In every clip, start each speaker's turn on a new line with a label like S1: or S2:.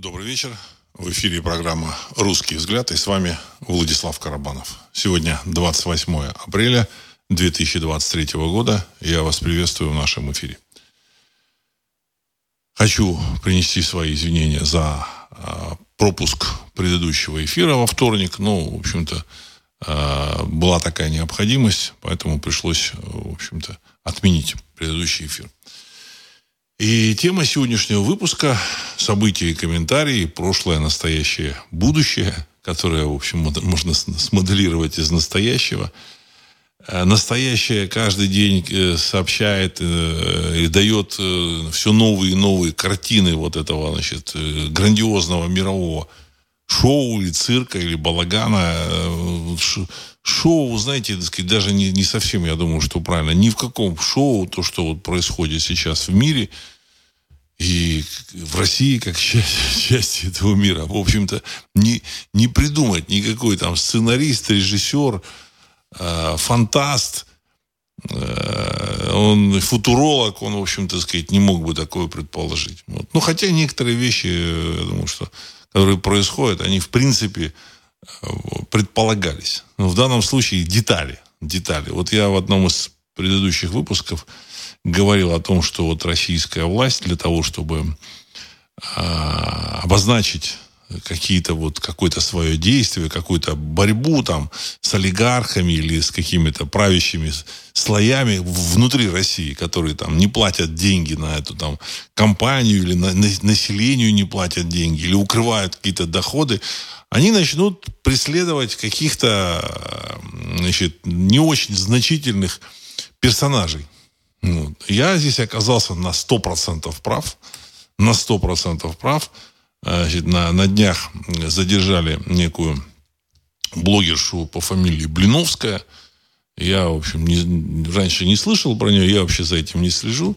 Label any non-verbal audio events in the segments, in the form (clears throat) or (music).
S1: Добрый вечер. В эфире программа «Русский взгляд» и с вами Владислав Карабанов. Сегодня 28 апреля 2023 года. Я вас приветствую в нашем эфире. Хочу принести свои извинения за э, пропуск предыдущего эфира во вторник. Ну, в общем-то, э, была такая необходимость, поэтому пришлось, в общем-то, отменить предыдущий эфир. И тема сегодняшнего выпуска – события и комментарии, прошлое, настоящее, будущее, которое, в общем, можно смоделировать из настоящего. Э, настоящее каждый день э, сообщает э, и дает все новые и новые картины вот этого, значит, грандиозного мирового шоу или цирка, или балагана. Шоу, знаете, даже не совсем, я думаю, что правильно. Ни в каком шоу то, что вот происходит сейчас в мире – и в России как (laughs) часть, часть этого мира. В общем-то, не, не придумать никакой там сценарист, режиссер, э, фантаст, э, он футуролог, он, в общем-то, сказать, не мог бы такое предположить. Вот. Ну, хотя некоторые вещи, я думаю, что, которые происходят, они, в принципе, э, предполагались. Но в данном случае детали. Детали. Вот я в одном из предыдущих выпусков говорил о том, что вот российская власть для того, чтобы э, обозначить какие-то вот какое-то свое действие, какую-то борьбу там с олигархами или с какими-то правящими слоями внутри России, которые там не платят деньги на эту там компанию или на, на, населению не платят деньги или укрывают какие-то доходы, они начнут преследовать каких-то значит, не очень значительных персонажей. Вот. Я здесь оказался на 100% прав. На 100% прав. Значит, на, на днях задержали некую блогершу по фамилии Блиновская. Я, в общем, не, раньше не слышал про нее, я вообще за этим не слежу.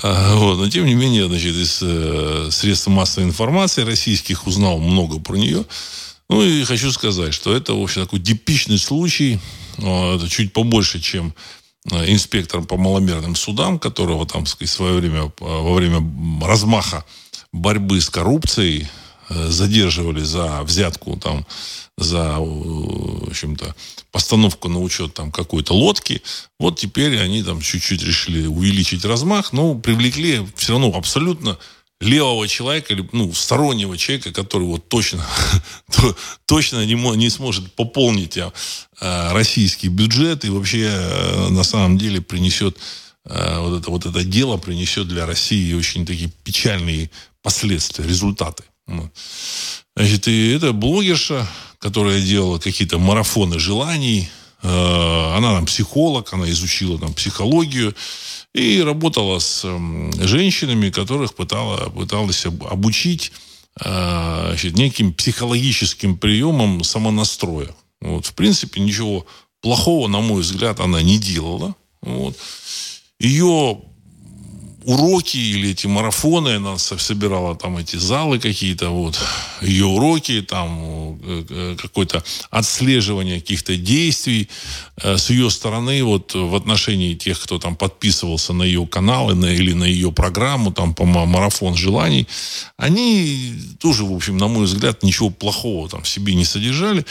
S1: А, вот. Но, тем не менее, значит, из э, средств массовой информации российских узнал много про нее. Ну, и хочу сказать, что это, в общем, такой типичный случай. Это чуть побольше, чем Э, инспектором по маломерным судам, которого там, в свое время, э, во время размаха борьбы с коррупцией э, задерживали за взятку там, за, в общем-то, постановку на учет там какой-то лодки. Вот теперь они там чуть-чуть решили увеличить размах, но привлекли все равно абсолютно левого человека, ну, стороннего человека, который вот точно, (laughs) точно не, не сможет пополнить а, российский бюджет и вообще а, на самом деле принесет а, вот, это, вот это дело принесет для России очень такие печальные последствия, результаты. Значит, и это блогерша, которая делала какие-то марафоны желаний, она там психолог, она изучила там психологию, и работала с женщинами, которых пытала, пыталась обучить а, значит, неким психологическим приемом самонастроя. Вот, в принципе, ничего плохого, на мой взгляд, она не делала. Вот. Ее уроки или эти марафоны, она собирала там эти залы какие-то, вот, ее уроки, там, э, э, какое-то отслеживание каких-то действий э, с ее стороны, вот, в отношении тех, кто там подписывался на ее каналы на, или на ее программу, там, по марафон желаний, они тоже, в общем, на мой взгляд, ничего плохого там в себе не содержали.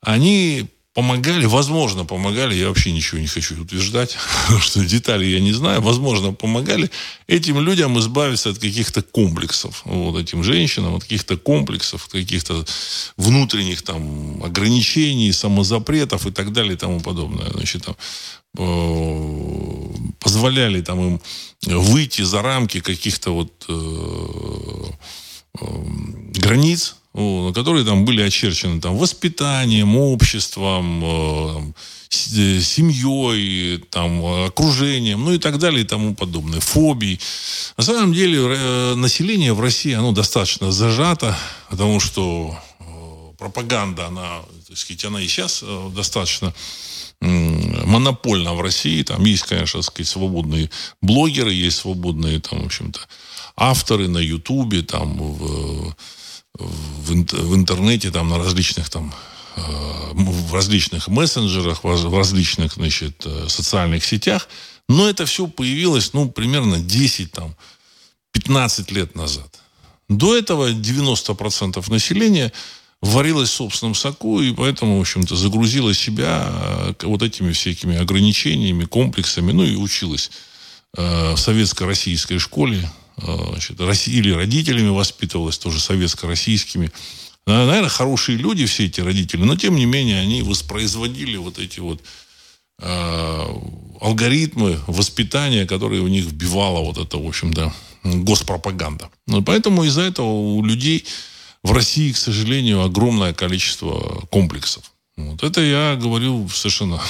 S1: Они помогали, возможно, помогали, я вообще ничего не хочу утверждать, (laughs) что детали я не знаю, возможно, помогали этим людям избавиться от каких-то комплексов, вот этим женщинам, от каких-то комплексов, каких-то внутренних там ограничений, самозапретов и так далее и тому подобное. Значит, там, э, позволяли там им выйти за рамки каких-то вот э, э, границ, которые там были очерчены там, воспитанием, обществом, э, э, семьей, там, окружением, ну и так далее и тому подобное, фобий. На самом деле э, население в России, оно достаточно зажато, потому что пропаганда, она, так сказать, она и сейчас достаточно монопольна в России. Там есть, конечно, сказать, свободные блогеры, есть свободные, там, в общем-то, авторы на Ютубе, там, в в, интернете, там, на различных там э, в различных мессенджерах, в различных, значит, э, социальных сетях. Но это все появилось, ну, примерно 10, там, 15 лет назад. До этого 90% населения варилась в собственном соку, и поэтому, в общем-то, загрузила себя э, вот этими всякими ограничениями, комплексами, ну и училась э, в советско-российской школе, значит, или родителями воспитывалась, тоже советско-российскими. Наверное, хорошие люди все эти родители, но тем не менее они воспроизводили вот эти вот алгоритмы воспитания, которые в них вбивала вот эта, в общем-то, госпропаганда. Ну, поэтому из-за этого у людей в России, к сожалению, огромное количество комплексов. Вот. Это я говорю совершенно,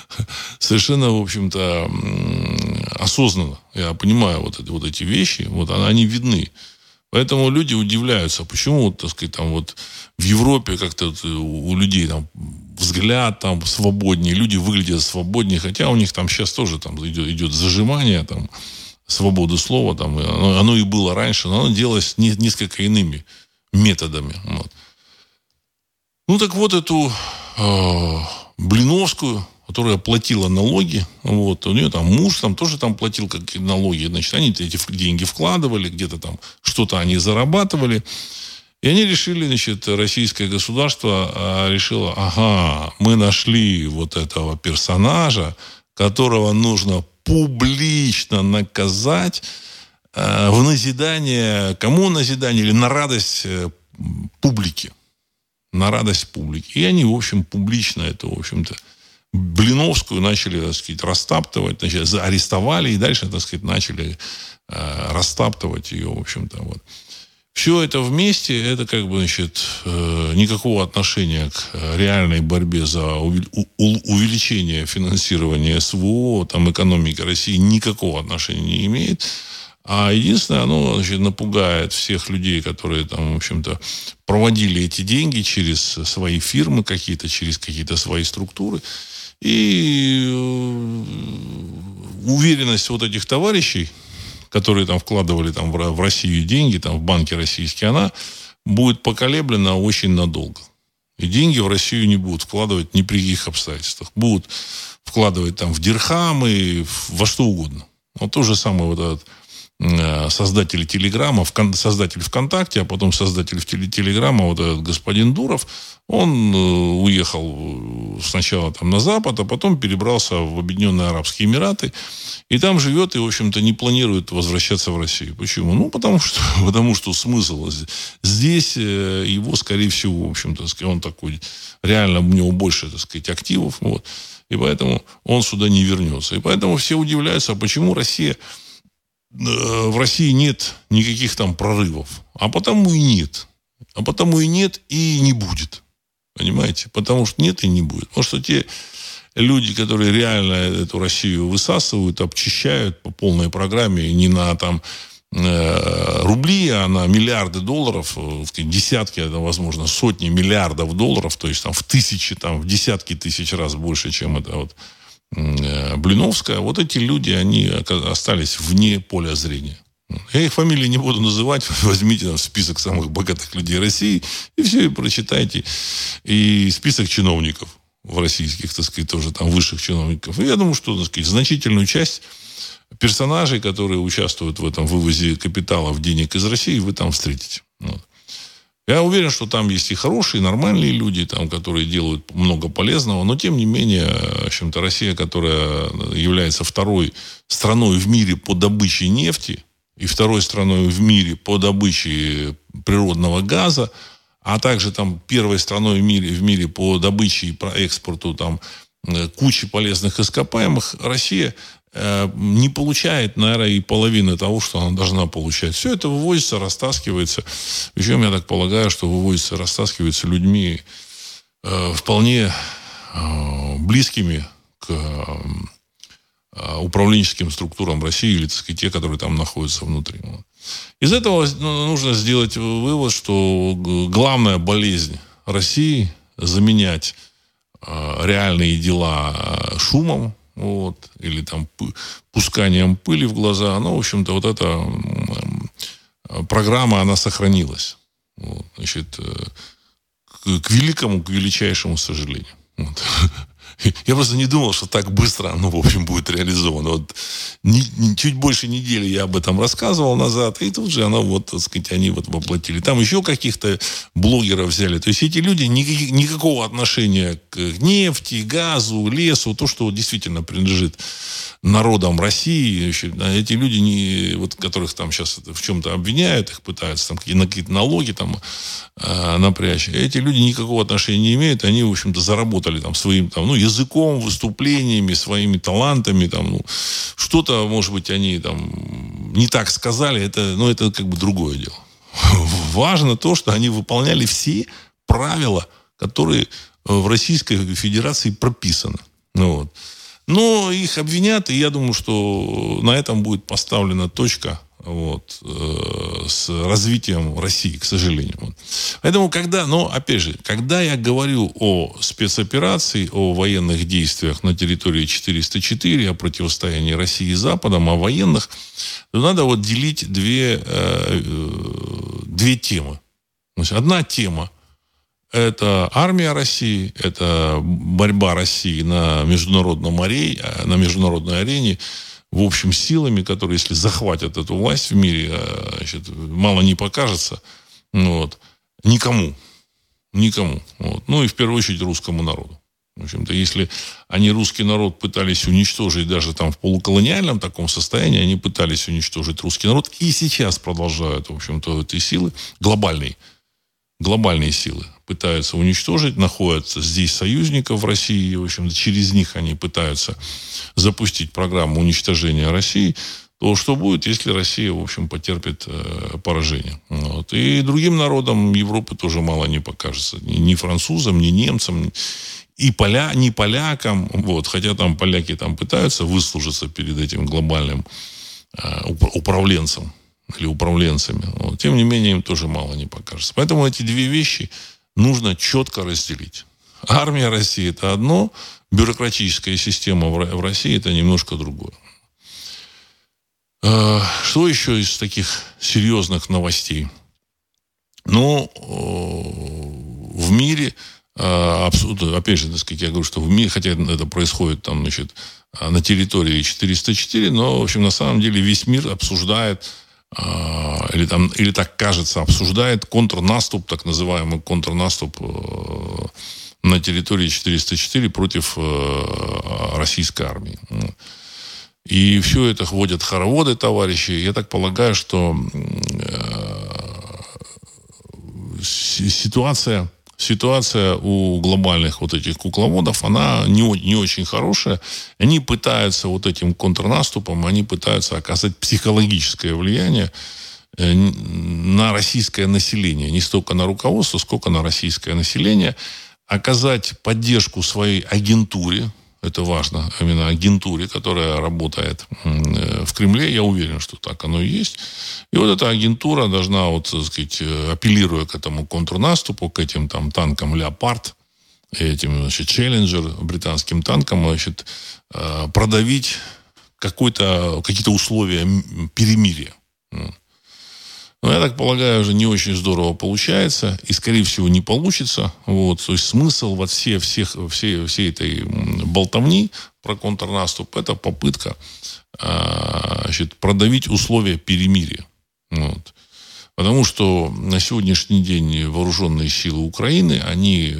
S1: (laughs) совершенно, в общем-то, осознанно. Я понимаю вот эти, вот эти вещи, вот они видны. Поэтому люди удивляются, почему, вот, так сказать, там вот в Европе как-то у людей там взгляд там свободнее, люди выглядят свободнее, хотя у них там сейчас тоже там идет, идет зажимание, там, свободы слова, там, оно, оно и было раньше, но оно делалось не, несколько иными методами. Вот. Ну, так вот, эту э, Блиновскую, которая платила налоги, вот, у нее там муж там тоже там платил какие налоги, значит, они эти деньги вкладывали, где-то там что-то они зарабатывали, и они решили, значит, российское государство а, решило, ага, мы нашли вот этого персонажа, которого нужно публично наказать э, в назидание, кому назидание или на радость э, публики. На радость публики. И они, в общем, публично это, в общем-то, Блиновскую начали, так сказать, растаптывать, значит, арестовали и дальше, так сказать, начали э, растаптывать ее, в общем-то, вот. Все это вместе, это как бы, значит, э, никакого отношения к реальной борьбе за увеличение финансирования СВО, там, экономики России никакого отношения не имеет. А единственное, оно значит, напугает всех людей, которые там, в общем-то, проводили эти деньги через свои фирмы какие-то, через какие-то свои структуры. И э, уверенность вот этих товарищей, которые там вкладывали там, в, Россию деньги, там, в банки российские, она будет поколеблена очень надолго. И деньги в Россию не будут вкладывать ни при каких обстоятельствах. Будут вкладывать там в дирхамы, во что угодно. Вот то же самое вот этот Э, создатели Телеграма, создатель ВКонтакте, а потом создатель Телеграма, вот этот господин Дуров, он э, уехал э, сначала там на Запад, а потом перебрался в Объединенные Арабские Эмираты, и там живет и, в общем-то, не планирует возвращаться в Россию. Почему? Ну, потому что, (laughs) потому что смысл здесь его, скорее всего, в общем-то, он такой, реально у него больше, так сказать, активов, вот, и поэтому он сюда не вернется. И поэтому все удивляются, а почему Россия в России нет никаких там прорывов. А потому и нет. А потому и нет, и не будет. Понимаете? Потому что нет и не будет. Потому что те люди, которые реально эту Россию высасывают, обчищают по полной программе, не на там э, рубли, а на миллиарды долларов, э, десятки, возможно, сотни миллиардов долларов, то есть там в тысячи, там в десятки тысяч раз больше, чем это вот Э, Блиновская, вот эти люди, они остались вне поля зрения. Я их фамилии не буду называть. (laughs) Возьмите там список самых богатых людей России и все, и прочитайте. И список чиновников в российских, так сказать, тоже там высших чиновников. И я думаю, что, так сказать, значительную часть персонажей, которые участвуют в этом вывозе капиталов, денег из России, вы там встретите. Вот. Я уверен, что там есть и хорошие, и нормальные люди, там, которые делают много полезного, но тем не менее, в общем-то, Россия, которая является второй страной в мире по добыче нефти и второй страной в мире по добыче природного газа, а также там первой страной в мире, в мире по добыче и экспорту там э, кучи полезных ископаемых, Россия не получает, наверное, и половины того, что она должна получать. Все это вывозится, растаскивается. Причем, я так полагаю, что вывозится, растаскивается людьми э, вполне э, близкими к э, управленческим структурам России, или, так сказать, те, которые там находятся внутри. Из этого ну, нужно сделать вывод, что главная болезнь России заменять э, реальные дела э, шумом, вот, или там пусканием пыли в глаза, оно, в общем-то, вот эта программа, она сохранилась. Вот, значит, э, к великому, к величайшему сожалению. Вот. (laughs) Я просто не думал, что так быстро оно, в общем, будет реализовано. Вот не, не, чуть больше недели я об этом рассказывал назад, и тут же оно, вот, так сказать, они вот воплотили. Там еще каких-то блогеров взяли. То есть эти люди никаких, никакого отношения к нефти, газу, лесу, то, что действительно принадлежит народам России. Эти люди, не, вот, которых там сейчас в чем-то обвиняют, их пытаются там какие-то налоги там э, напрячь. Эти люди никакого отношения не имеют. Они, в общем-то, заработали там своим там, ну, языком, выступлениями, своими талантами. Там, ну, что-то, может быть, они там не так сказали. Это, ну, это как бы другое дело. (laughs) Важно то, что они выполняли все правила, которые в Российской Федерации прописаны. Ну, вот. Но их обвинят, и я думаю, что на этом будет поставлена точка вот, э, с развитием России, к сожалению. Поэтому, когда, но, опять же, когда я говорю о спецоперации, о военных действиях на территории 404, о противостоянии России и Западом, о военных, то надо вот делить две, э, э две темы. Значит, одна тема – это армия России, это борьба России на международном арене, на международной арене, в общем, силами, которые, если захватят эту власть в мире, э, значит, мало не покажется. Ну вот. Никому. Никому. Вот. Ну и в первую очередь русскому народу. В общем-то, если они русский народ пытались уничтожить даже там в полуколониальном таком состоянии, они пытались уничтожить русский народ и сейчас продолжают, в общем-то, эти силы глобальные, глобальные силы пытаются уничтожить, находятся здесь союзников в России, в общем через них они пытаются запустить программу уничтожения России, то что будет, если Россия, в общем, потерпит э, поражение. Вот. И другим народам Европы тоже мало не покажется. Ни, ни французам, ни немцам, и поля, не полякам, вот, хотя там поляки там пытаются выслужиться перед этим глобальным э, управленцем или управленцами. Вот. Тем не менее, им тоже мало не покажется. Поэтому эти две вещи нужно четко разделить. Армия России – это одно, бюрократическая система в России – это немножко другое. Э, что еще из таких серьезных новостей? Ну, э, в мире, э, опять же, так сказать, я говорю, что в мире, хотя это происходит там, значит, на территории 404, но, в общем, на самом деле весь мир обсуждает или, там, или так кажется, обсуждает контрнаступ, так называемый контрнаступ э, на территории 404 против э, российской армии. И все это вводят хороводы, товарищи. Я так полагаю, что э, ситуация ситуация у глобальных вот этих кукловодов, она не, не очень хорошая. Они пытаются вот этим контрнаступом, они пытаются оказать психологическое влияние э, на российское население. Не столько на руководство, сколько на российское население. Оказать поддержку своей агентуре, это важно, именно агентуре, которая работает э, в Кремле, я уверен, что так оно и есть. И вот эта агентура должна, вот, так сказать, э, апеллируя к этому контрнаступу, к этим там танкам «Леопард», этим, значит, «Челленджер», британским танкам, значит, э, продавить какие-то условия перемирия. Но я так полагаю, уже не очень здорово получается. И, скорее всего, не получится. Вот. То есть смысл вот все, всех, все, всей этой болтовни про контрнаступ – это попытка а, значит, продавить условия перемирия. Вот. Потому что на сегодняшний день вооруженные силы Украины, они, э,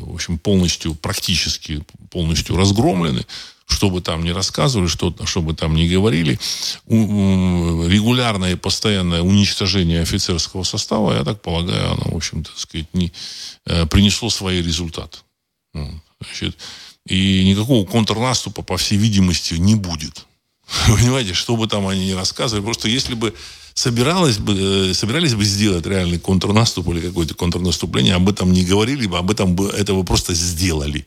S1: в общем, полностью, практически полностью разгромлены что бы там ни рассказывали, что, что бы там ни говорили, регулярное и постоянное уничтожение офицерского состава, я так полагаю, оно, в общем-то, сказать, не, э, принесло свои результаты. Значит, и никакого контрнаступа, по всей видимости, не будет. (laughs) Понимаете, что бы там они ни рассказывали, просто если бы собиралось бы, э, собирались бы сделать реальный контрнаступ или какое-то контрнаступление, об этом не говорили бы, об этом бы, этого просто сделали.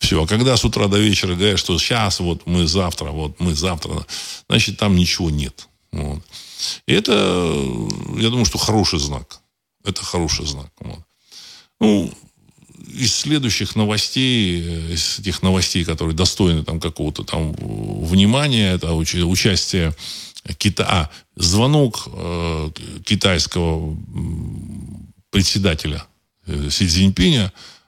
S1: Все. А когда с утра до вечера говорят, что сейчас, вот мы завтра, вот мы завтра, значит, там ничего нет. Вот. И это, я думаю, что хороший знак. Это хороший знак. Вот. Ну, из следующих новостей, из тех новостей, которые достойны там какого-то там внимания, это участие Кита... а, звонок э, китайского председателя э, Си Цзиньпиня Э,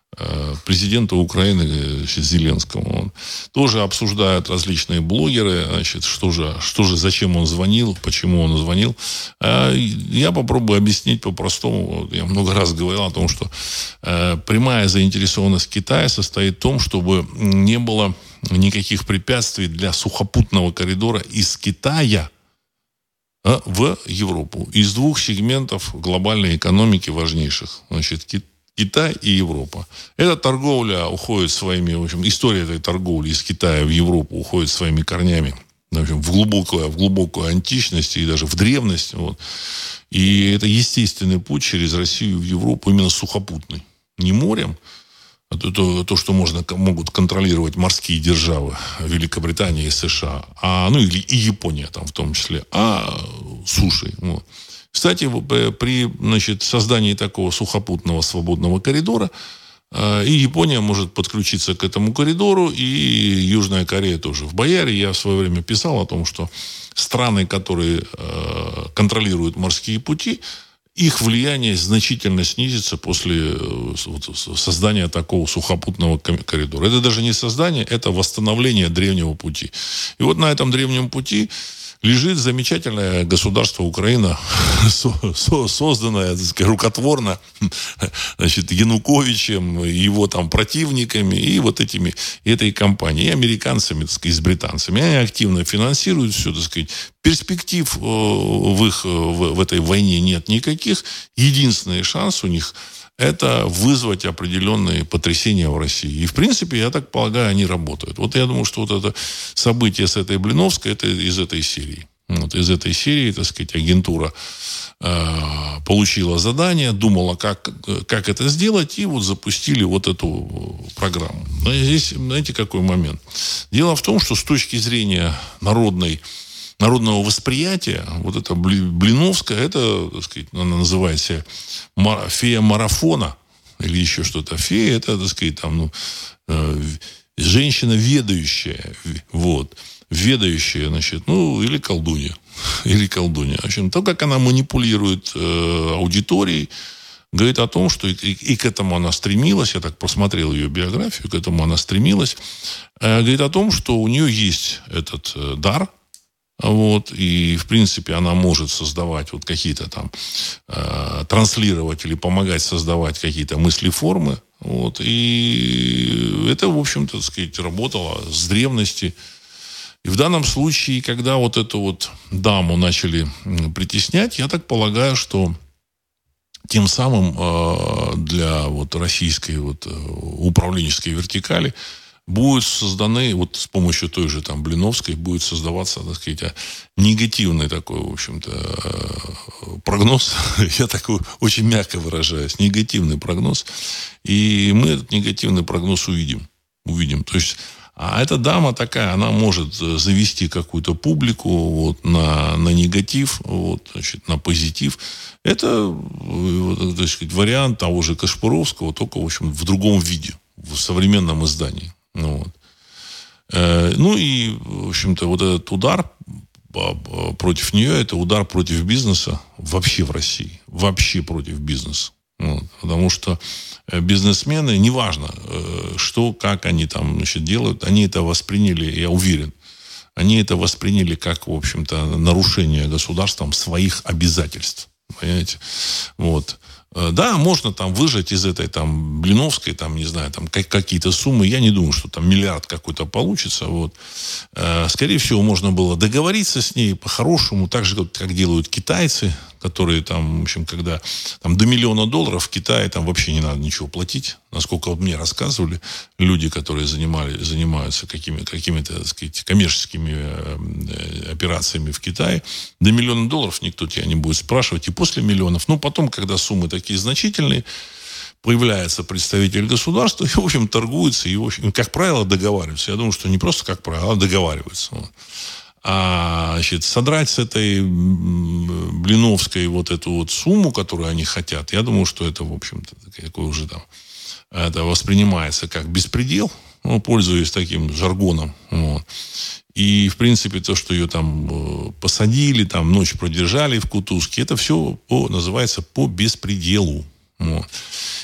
S1: президента Украины значит, Зеленского. Он, тоже обсуждают различные блогеры, значит, что же, что же, зачем он звонил, почему он звонил. А я попробую объяснить по-простому. Я много раз говорил о том, что э, прямая заинтересованность Китая состоит в том, чтобы не было никаких препятствий для сухопутного коридора из Китая а, в Европу. Из двух сегментов глобальной экономики важнейших. Значит, Китай и Европа. Эта торговля уходит своими, в общем, история этой торговли из Китая в Европу уходит своими корнями в, общем, в глубокую, в глубокую античность и даже в древность. Вот. И это естественный путь через Россию в Европу, именно сухопутный. Не морем, а то, то, то что можно, могут контролировать морские державы Великобритания и США, а, ну или и Япония там в том числе, а сушей. Вот. Кстати, при значит, создании такого сухопутного свободного коридора э, и Япония может подключиться к этому коридору, и Южная Корея тоже. В Бояре я в свое время писал о том, что страны, которые э, контролируют морские пути, их влияние значительно снизится после э, создания такого сухопутного коридора. Это даже не создание, это восстановление древнего пути. И вот на этом древнем пути лежит замечательное государство Украина, (laughs) созданное, так сказать, рукотворно, (laughs) значит, Януковичем, его там противниками и вот этими, этой компанией, и американцами, так сказать, с британцами. Они активно финансируют все, так сказать. Перспектив э, в их, в, в этой войне нет никаких. Единственный шанс у них – это вызвать определенные потрясения в России. И, в принципе, я так полагаю, они работают. Вот я думаю, что вот это событие с этой Блиновской, это из этой серии. Вот из этой серии, так сказать, агентура э, получила задание, думала, как, как это сделать, и вот запустили вот эту программу. Но здесь, знаете, какой момент? Дело в том, что с точки зрения народной народного восприятия, вот эта Блиновская, это, так сказать, она называется фея марафона, или еще что-то. Фея, это, так сказать, там, ну, э, женщина ведающая, вот, ведающая, значит, ну, или колдунья, (laughs) или колдунья. В общем, то, как она манипулирует э, аудиторией, говорит о том, что и, и, и к этому она стремилась, я так посмотрел ее биографию, к этому она стремилась, э, говорит о том, что у нее есть этот э, дар – вот, и, в принципе, она может создавать вот какие-то там, э, транслировать или помогать создавать какие-то мысли-формы. Вот, и это, в общем-то, так сказать, работало с древности. И в данном случае, когда вот эту вот даму начали притеснять, я так полагаю, что тем самым э, для вот российской вот э, управленческой вертикали будут созданы, вот с помощью той же там Блиновской, будет создаваться, так сказать, негативный такой, в общем-то, э, прогноз. (laughs) Я такой очень мягко выражаюсь. Негативный прогноз. И мы этот негативный прогноз увидим. Увидим. То есть а эта дама такая, она может завести какую-то публику вот, на, на негатив, вот, значит, на позитив. Это вот, так сказать, вариант того же Кашпуровского, только в, общем, в другом виде, в современном издании. Ну, вот. Э, ну и, в общем-то, вот этот удар против нее, это удар против бизнеса вообще в России. Вообще против бизнеса. Вот. Потому что э, бизнесмены, неважно, э, что, как они там значит, делают, они это восприняли, я уверен, они это восприняли как, в общем-то, нарушение государством своих обязательств. Понимаете? Вот. Э, да, можно там выжать из этой там Блиновской, там, не знаю, там какие-то суммы. Я не думаю, что там миллиард какой-то получится. Вот. Э, скорее всего, можно было договориться с ней по-хорошему, так же, как делают китайцы которые там, в общем, когда там до миллиона долларов в Китае там вообще не надо ничего платить. Насколько вот мне рассказывали люди, которые занимали, занимаются какими, какими-то, так сказать, коммерческими э, операциями в Китае, до миллиона долларов никто тебя не будет спрашивать. И после миллионов, ну, потом, когда суммы такие значительные, появляется представитель государства и, в общем, торгуется и, в общем, как правило, договариваются. Я думаю, что не просто как правило, а договариваются. А значит, содрать с этой Блиновской вот эту вот сумму, которую они хотят, я думаю, что это, в общем-то, такой уже там, это воспринимается как беспредел, ну, пользуясь таким жаргоном. Вот. И, в принципе, то, что ее там э, посадили, там ночь продержали в Кутузке, это все по, называется по беспределу. Вот.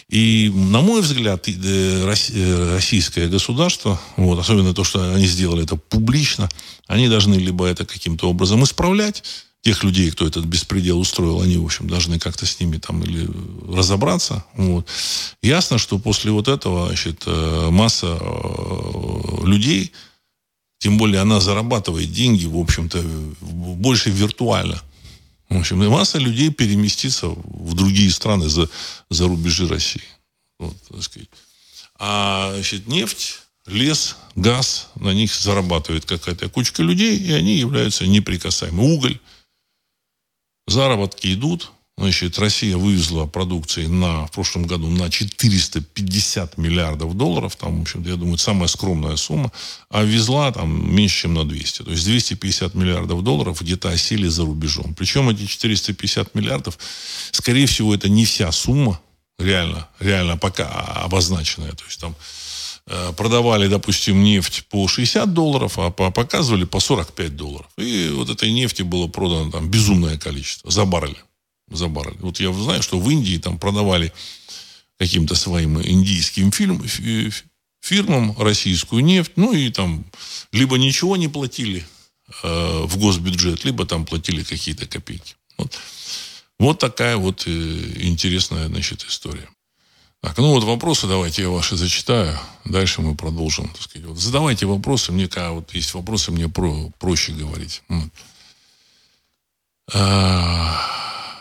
S1: И, на мой взгляд, российское государство, вот, особенно то, что они сделали это публично, они должны либо это каким-то образом исправлять, тех людей, кто этот беспредел устроил, они, в общем, должны как-то с ними там или разобраться. Вот. Ясно, что после вот этого, значит, э, масса э, людей, тем более она зарабатывает деньги, в общем-то, больше виртуально. В общем, масса людей переместится в другие страны за, за рубежи России. Вот, так сказать. А значит, нефть, лес, газ, на них зарабатывает какая-то кучка людей, и они являются неприкасаемыми. Уголь, Заработки идут. Значит, Россия вывезла продукции на, в прошлом году на 450 миллиардов долларов. Там, в общем я думаю, самая скромная сумма. А везла там меньше, чем на 200. То есть 250 миллиардов долларов где-то осели за рубежом. Причем эти 450 миллиардов, скорее всего, это не вся сумма реально, реально пока обозначенная. То есть там Э, продавали, допустим, нефть по 60 долларов, а показывали по 45 долларов. И вот этой нефти было продано там безумное количество за баррель. За баррель. Вот я знаю, что в Индии там продавали каким-то своим индийским фильм, фирмам российскую нефть, ну и там либо ничего не платили э, в госбюджет, либо там платили какие-то копейки. Вот, вот такая вот э, интересная, значит, история. Так, ну вот вопросы давайте я ваши зачитаю. Дальше мы продолжим. Так сказать. Вот задавайте вопросы. Мне когда вот есть вопросы, мне про, проще говорить. А,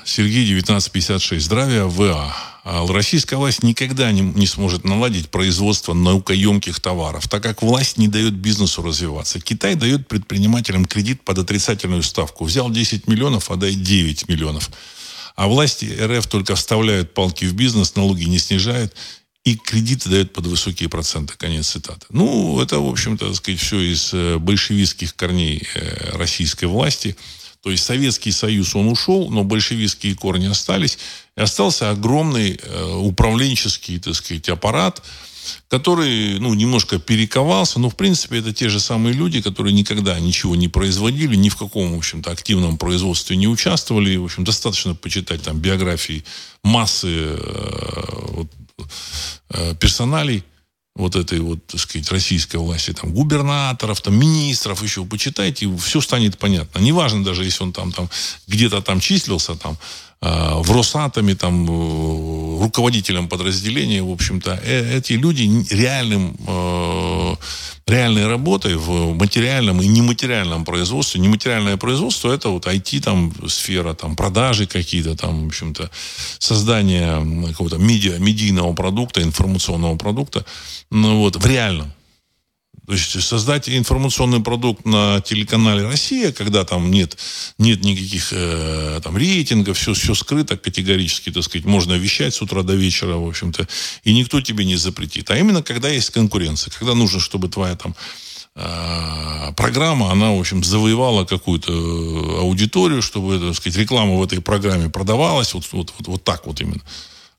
S1: Сергей, 1956. Здравия, ВА. А, российская власть никогда не, не сможет наладить производство наукоемких товаров, так как власть не дает бизнесу развиваться. Китай дает предпринимателям кредит под отрицательную ставку. Взял 10 миллионов, а дай 9 миллионов. А власти РФ только вставляют палки в бизнес, налоги не снижают, и кредиты дают под высокие проценты. Конец цитаты. Ну, это, в общем-то, сказать, все из э, большевистских корней э, российской власти. То есть Советский Союз, он ушел, но большевистские корни остались. И остался огромный э, управленческий, так сказать, аппарат, который, ну, немножко перековался, но, в принципе, это те же самые люди, которые никогда ничего не производили, ни в каком, в общем-то, активном производстве не участвовали. В общем, достаточно почитать там биографии массы э, вот, э, персоналей вот этой вот, так сказать, российской власти, там, губернаторов, там, министров еще, почитайте, все станет понятно. Неважно даже, если он там, там где-то там числился, там, в Росатоме, там, э, руководителем подразделения, в общем-то, э, эти люди реальным, реальной работой в материальном и нематериальном производстве. Нематериальное производство это вот IT там сфера, там продажи какие-то там, в общем-то, создание какого-то медиа, медийного продукта, информационного продукта, ну вот, в реальном. То есть создать информационный продукт на телеканале «Россия», когда там нет, нет никаких э, там рейтингов, все, все скрыто категорически, так сказать, можно вещать с утра до вечера, в общем-то, и никто тебе не запретит. А именно, когда есть конкуренция, когда нужно, чтобы твоя там э, программа, она, в общем, завоевала какую-то аудиторию, чтобы, так сказать, реклама в этой программе продавалась, вот, вот, вот, вот так вот именно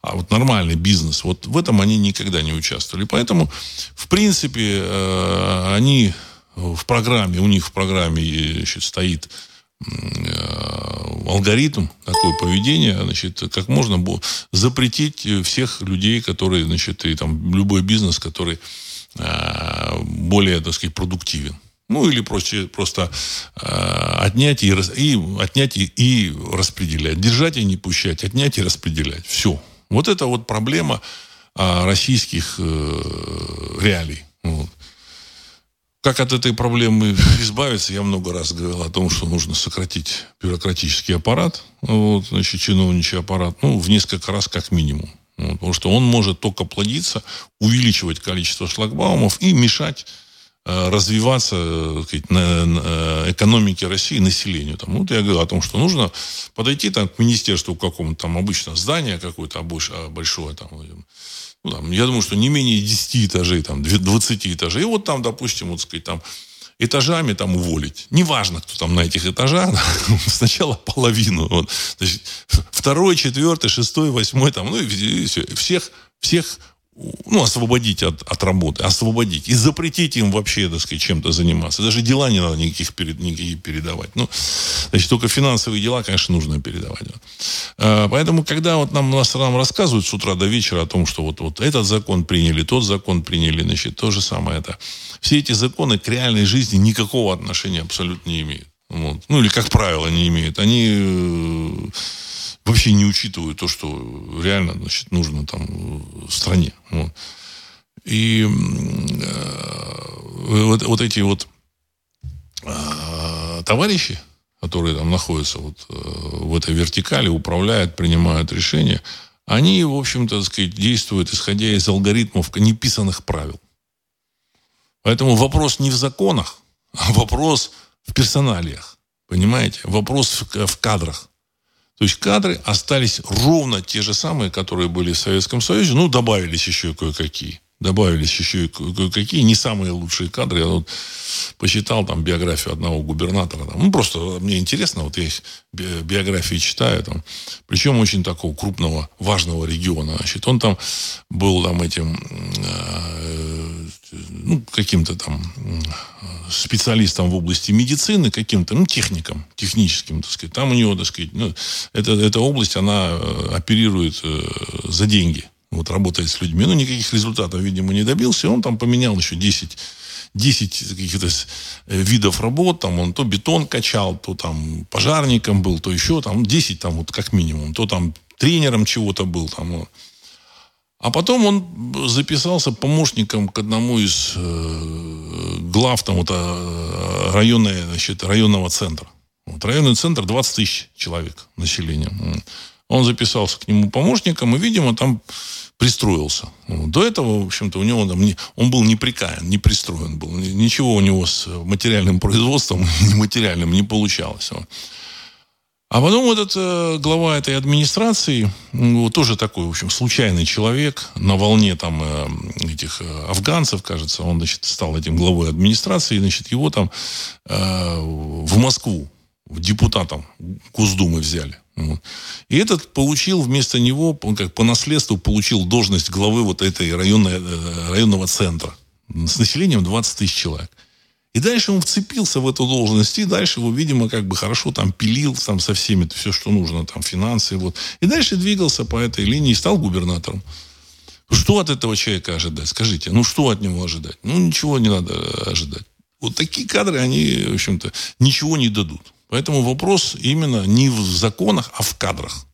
S1: а вот нормальный бизнес, вот в этом они никогда не участвовали. Поэтому, в принципе, э, они в программе, у них в программе значит, стоит э, алгоритм такое поведение, значит, как можно было запретить всех людей, которые, значит, и там любой бизнес, который э, более, так сказать, продуктивен. Ну, или просто, просто э, отнять, и, и, отнять и, и распределять. Держать и не пущать, отнять и распределять. Все. Вот это вот проблема а, российских э, реалий. Вот. Как от этой проблемы (laughs) избавиться, я много раз говорил о том, что нужно сократить бюрократический аппарат, вот, значит, чиновничий аппарат, ну, в несколько раз как минимум. Вот, потому что он может только плодиться, увеличивать количество шлагбаумов и мешать развиваться э, сказать, на, на э, экономике России населению. Там, вот я говорил о том, что нужно подойти там, к министерству какому-то там обычно здание какое-то а большое там, ну, там, я думаю, что не менее 10 этажей, там, 20 этажей. И вот там, допустим, вот сказать, там, этажами там уволить. Неважно, кто там на этих этажах, (laughs) сначала половину. Вот. То второй, четвертый, шестой, восьмой, там, ну, и все, всех, всех ну, освободить от, от работы, освободить и запретить им вообще, так сказать, чем-то заниматься. Даже дела не надо никаких, перед, никаких передавать. Ну, значит, только финансовые дела, конечно, нужно передавать. А, поэтому, когда вот нам, нас, нам рассказывают с утра до вечера о том, что вот, вот этот закон приняли, тот закон приняли, значит, то же самое это. Все эти законы к реальной жизни никакого отношения абсолютно не имеют. Вот. Ну, или, как правило, не имеют. Они э, вообще не учитывают то, что реально значит, нужно там в стране. Вот. И э, вот, вот эти вот э, товарищи, которые там находятся вот, э, в этой вертикали, управляют, принимают решения, они, в общем-то, сказать, действуют, исходя из алгоритмов неписанных правил. Поэтому вопрос не в законах, а вопрос в персоналиях. Понимаете? Вопрос в, в кадрах. То есть кадры остались ровно те же самые, которые были в Советском Союзе, ну, добавились еще кое-какие. Добавились еще кое-какие, не самые лучшие кадры. Я вот посчитал там биографию одного губернатора. Там, ну, просто мне интересно, вот я их биографии читаю. Там, причем очень такого крупного, важного региона. Значит, он там был там этим э, ну, каким-то там специалистом в области медицины, каким-то, ну, техником, техническим, так сказать. Там у него, так сказать, ну, это, эта область, она э, оперирует э, за деньги. Вот работает с людьми. Но никаких результатов, видимо, не добился. Он там поменял еще 10 10 каких-то э, видов работ, там он то бетон качал, то там пожарником был, то еще там 10 там вот как минимум, то там тренером чего-то был там. А потом он записался помощником к одному из э, глав там, вот, э, районной, значит, районного центра. Вот, районный центр 20 тысяч человек населения. Он записался к нему помощником и, видимо, там пристроился. До этого, в общем-то, у него там не, он был неприкаян, не пристроен был. Ничего у него с материальным производством, (laughs) нематериальным не получалось. А потом вот этот э, глава этой администрации, ну, тоже такой, в общем, случайный человек, на волне там э, этих э, афганцев, кажется, он, значит, стал этим главой администрации, значит, его там э, в Москву депутатом Госдумы взяли. И этот получил вместо него, он как по наследству получил должность главы вот этой районной, районного центра с населением 20 тысяч человек. И дальше он вцепился в эту должность, и дальше его, видимо, как бы хорошо там пилил там со всеми, все, что нужно, там, финансы, вот. И дальше двигался по этой линии и стал губернатором. Что от этого человека ожидать? Скажите, ну что от него ожидать? Ну ничего не надо ожидать. Вот такие кадры, они, в общем-то, ничего не дадут. Поэтому вопрос именно не в законах, а в кадрах.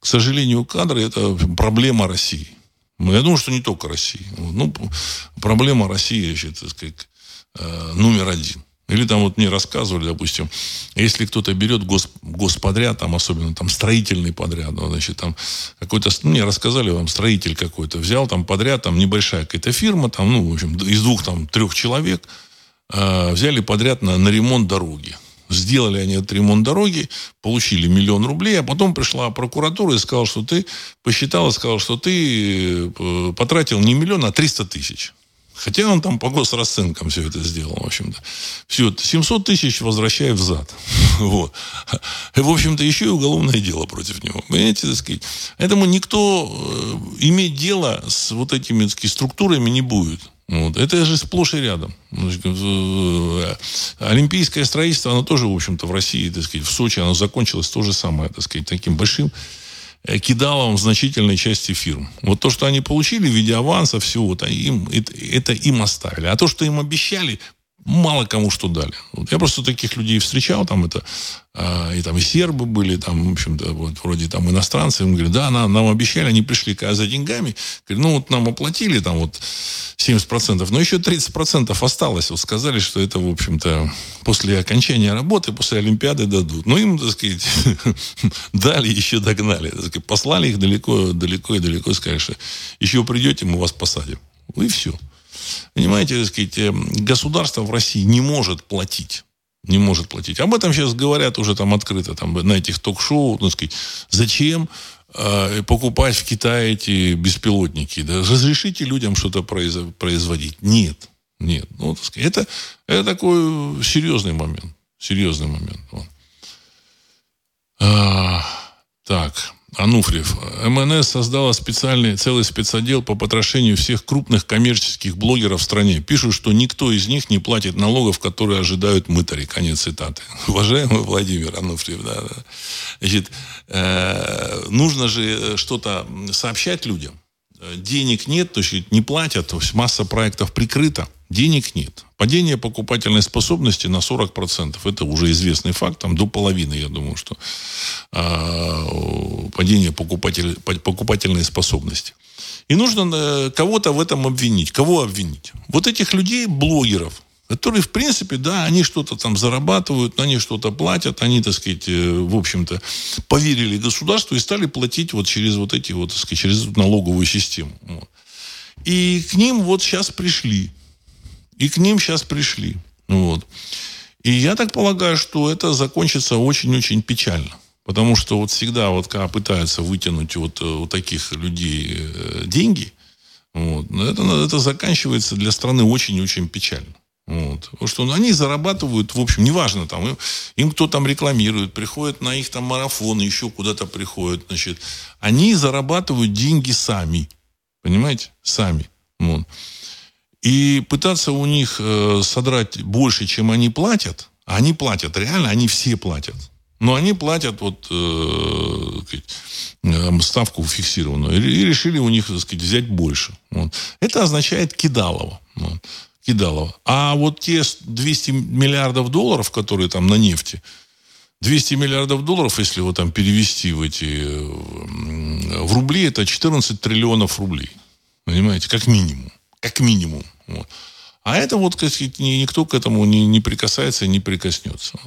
S1: К сожалению, кадры – это проблема России. Ну, я думаю, что не только России. Ну, проблема России, считаю, так сказать, э, номер один. Или там вот мне рассказывали, допустим, если кто-то берет гос, господряд, там особенно там строительный подряд, ну, значит, там какой-то, ну, мне рассказали вам, строитель какой-то взял там подряд, там небольшая какая-то фирма, там, ну, в общем, из двух, там, трех человек э, взяли подряд на, на ремонт дороги. Сделали они этот ремонт дороги, получили миллион рублей, а потом пришла прокуратура и сказала, что ты посчитала, сказала, что ты э, потратил не миллион, а 300 тысяч. Хотя он там по госрасценкам все это сделал, в общем-то. Все, 700 тысяч возвращая взад. (laughs) Вот. И, в общем-то, еще и уголовное дело против него. Понимаете, так сказать. Поэтому никто э, иметь дело с вот этими так сказать, структурами не будет. Вот. Это же сплошь и рядом. Э, олимпийское строительство, оно тоже, в общем-то, в России, так сказать, в Сочи, оно закончилось то же самое, так сказать, таким большим Э, кидалом значительной части фирм. Вот то, что они получили в виде аванса, все, вот, им, это, это им оставили. А то, что им обещали, мало кому что дали. Вот я просто таких людей встречал, там это а, и там и сербы были, там, в общем-то, вот, вроде там иностранцы. Он говорит, да, нам, нам обещали, они пришли когда за деньгами. Говорит, ну вот нам оплатили там вот 70%, но еще 30% осталось. Вот сказали, что это, в общем-то, после окончания работы, после Олимпиады дадут. Ну, им, так сказать, (laughs) дали, еще догнали. Так сказать, послали их далеко, далеко и далеко, сказали, что еще придете, мы вас посадим. Ну и все. Понимаете, так сказать, э, государство в России не может платить не может платить. Об этом сейчас говорят уже там открыто, там, на этих ток-шоу, так сказать, зачем э, покупать в Китае эти беспилотники, да, разрешите людям что-то производить. Нет, нет. Ну, так сказать, это, это такой серьезный момент, серьезный момент. Вот. А, так, Ануфриев. МНС создала специальный, целый спецотдел по потрошению всех крупных коммерческих блогеров в стране. Пишут, что никто из них не платит налогов, которые ожидают мытари. Конец цитаты. (laughs) Уважаемый Владимир Ануфриев, да, да. Значит, э, нужно же что-то сообщать людям. Денег нет, то есть не платят, то есть масса проектов прикрыта. Денег нет. Падение покупательной способности на 40%. Это уже известный факт. Там до половины, я думаю, что э, падение покупатель, покупательной способности. И нужно э, кого-то в этом обвинить. Кого обвинить? Вот этих людей, блогеров, которые, в принципе, да, они что-то там зарабатывают, они что-то платят, они, так сказать, э, в общем-то, поверили государству и стали платить вот через вот эти вот, так сказать, через налоговую систему. Вот. И к ним вот сейчас пришли и к ним сейчас пришли. Вот. И я так полагаю, что это закончится очень-очень печально. Потому что вот всегда, вот когда пытаются вытянуть вот э, у таких людей э, деньги, вот, это, это заканчивается для страны очень-очень печально. Вот. Потому что они зарабатывают, в общем, неважно, там, им, кто там рекламирует, приходят на их там марафоны, еще куда-то приходят, значит, они зарабатывают деньги сами. Понимаете? Сами. Вот. И пытаться у них э, содрать больше, чем они платят, а они платят, реально, они все платят. Но они платят вот э, э ставку фиксированную. И решили у них, так сказать, взять больше. Вот. Это означает кидалово. Вот. Кидалово. А вот те 200 миллиардов долларов, которые там на нефти, 200 миллиардов долларов, если его там перевести в эти в рубли, это 14 триллионов рублей. Понимаете, как минимум. Как минимум. Вот. А это вот, так сказать, никто к этому не, не прикасается не прикоснется.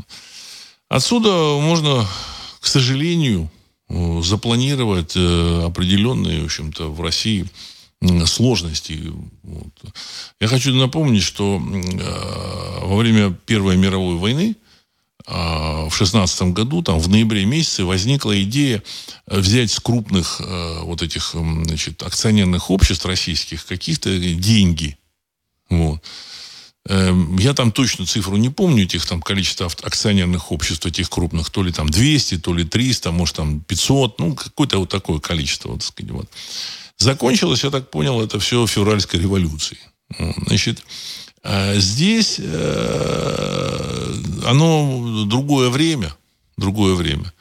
S1: Отсюда можно, к сожалению, запланировать э, определенные, в общем-то, в России сложности. Вот. Я хочу напомнить, что э, во время Первой мировой войны а, в шестнадцатом году, там, в ноябре месяце, возникла идея взять с крупных э, вот этих значит, акционерных обществ российских каких-то деньги. Вот. Эм, я там точно цифру не помню, этих там количества акционерных обществ, этих крупных, то ли там 200, то ли 300, может там 500, ну, какое-то вот такое количество, вот, так сказать, вот. Закончилось, я так понял, это все февральской революцией. Значит, а здесь э, оно другое время, другое время.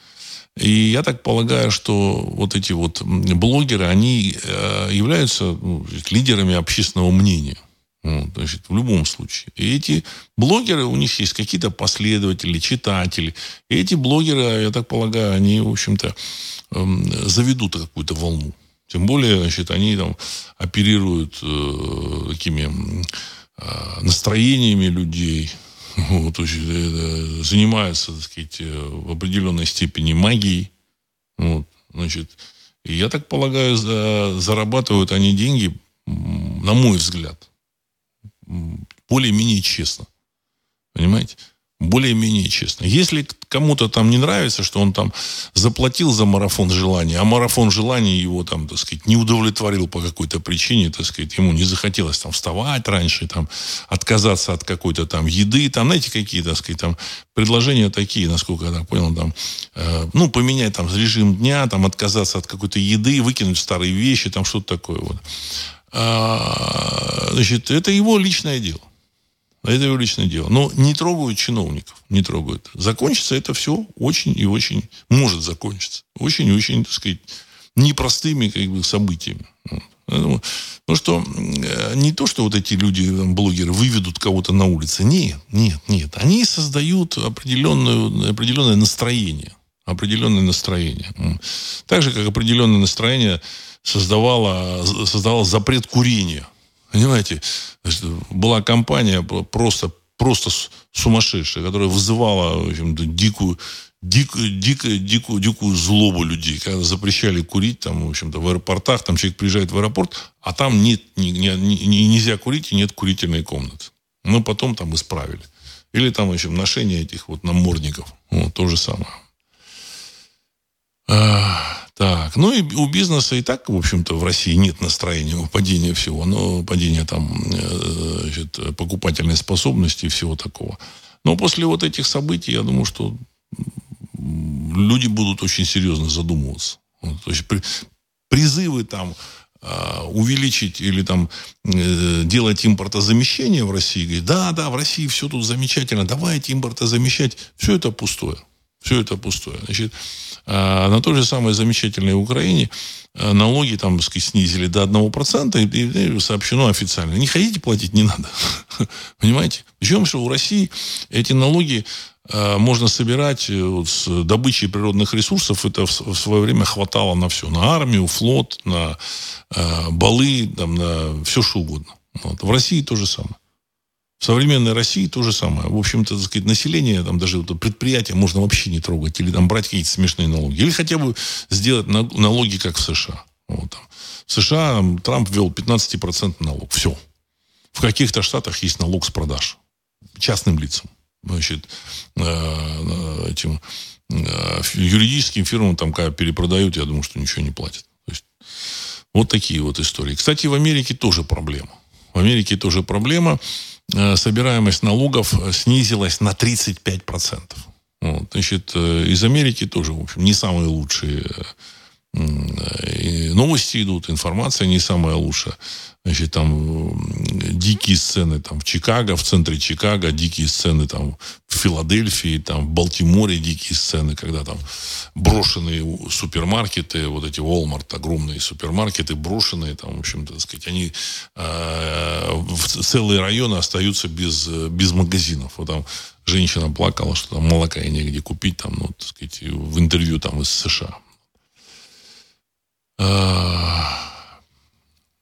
S1: И я так полагаю, что вот эти вот блогеры, они э, являются ну, лидерами общественного мнения. Вот, значит, в любом случае. И эти блогеры, у них есть какие-то последователи, читатели. И эти блогеры, я так полагаю, они, в общем-то, эм, заведут какую-то волну. Тем более, значит, они там оперируют э, такими э, настроениями людей, (laughs) вот, э, занимаются, так сказать, э, в определенной степени магией. Вот, значит, и я так полагаю, за, зарабатывают они деньги, на мой взгляд, более-менее честно. Понимаете? более-менее честно. Если кому-то там не нравится, что он там заплатил за марафон желаний, а марафон желаний его там, так сказать, не удовлетворил по какой-то причине, так сказать, ему не захотелось там вставать раньше, там, отказаться от какой-то там еды, там, знаете, какие, так сказать, там, предложения такие, насколько я так понял, там, э, ну, поменять там режим дня, там, отказаться от какой-то еды, выкинуть старые вещи, там, что-то такое вот. А, значит, это его личное дело. Это его личное дело. Но не трогают чиновников. Не трогают. Закончится это все очень и очень... Может закончиться. Очень и очень, так сказать, непростыми как бы, событиями. Поэтому, ну что, э, не то, что вот эти люди, блогеры, выведут кого-то на улице. Нет, нет, нет. Они создают определенную, определенное настроение. Определенное настроение. Так же, как определенное настроение создавало, создавало запрет курения Понимаете, была компания просто, просто сумасшедшая, которая вызывала в общем дикую, дикую, дикую, дикую, дикую злобу людей, когда запрещали курить там, в общем-то, в аэропортах, там человек приезжает в аэропорт, а там нет, не, не, не, нельзя курить и нет курительной комнаты. Но потом там исправили. Или там, в общем, ношение этих вот намордников. Вот, то же самое. Так, ну и у бизнеса и так, в общем-то, в России нет настроения падения всего, но падения там э, значит, покупательной способности и всего такого. Но после вот этих событий, я думаю, что люди будут очень серьезно задумываться. То есть при, призывы там а, увеличить или там э, делать импортозамещение в России, говорит, да, да, в России все тут замечательно, давайте импортозамещать. Все это пустое. Все это пустое. Значит, а на той же самой замечательной Украине э, налоги там, сказать, снизили до 1%, и, и сообщено официально. Не хотите платить, не надо. (laughs) Понимаете? Причем, что у России эти налоги э, можно собирать э, вот, с добычей природных ресурсов. Это в, в свое время хватало на все. На армию, флот, на э, балы, там, на все что угодно. Вот. В России то же самое. В современной России то же самое. В общем-то, так сказать, население, там даже вот предприятия можно вообще не трогать. Или там брать какие-то смешные налоги. Или хотя бы сделать налоги, как в США. Вот. В США Трамп ввел 15% налог. Все. В каких-то штатах есть налог с продаж. Частным лицам. Значит, э, э, этим э, юридическим фирмам там, когда перепродают, я думаю, что ничего не платят. То есть, вот такие вот истории. Кстати, в Америке тоже проблема. В Америке тоже проблема. Э, собираемость налогов снизилась на 35%. Вот, значит, э, из Америки тоже, в общем, не самые лучшие новости идут, информация не самая лучшая. Значит, там дикие сцены там, в Чикаго, в центре Чикаго, дикие сцены там, в Филадельфии, там, в Балтиморе дикие сцены, когда там брошенные супермаркеты, вот эти Walmart, огромные супермаркеты, брошенные, там, в общем-то, так сказать, они э, целые районы остаются без, без магазинов. Вот там женщина плакала, что там молока и негде купить, там, ну, так сказать, в интервью там из США. Э,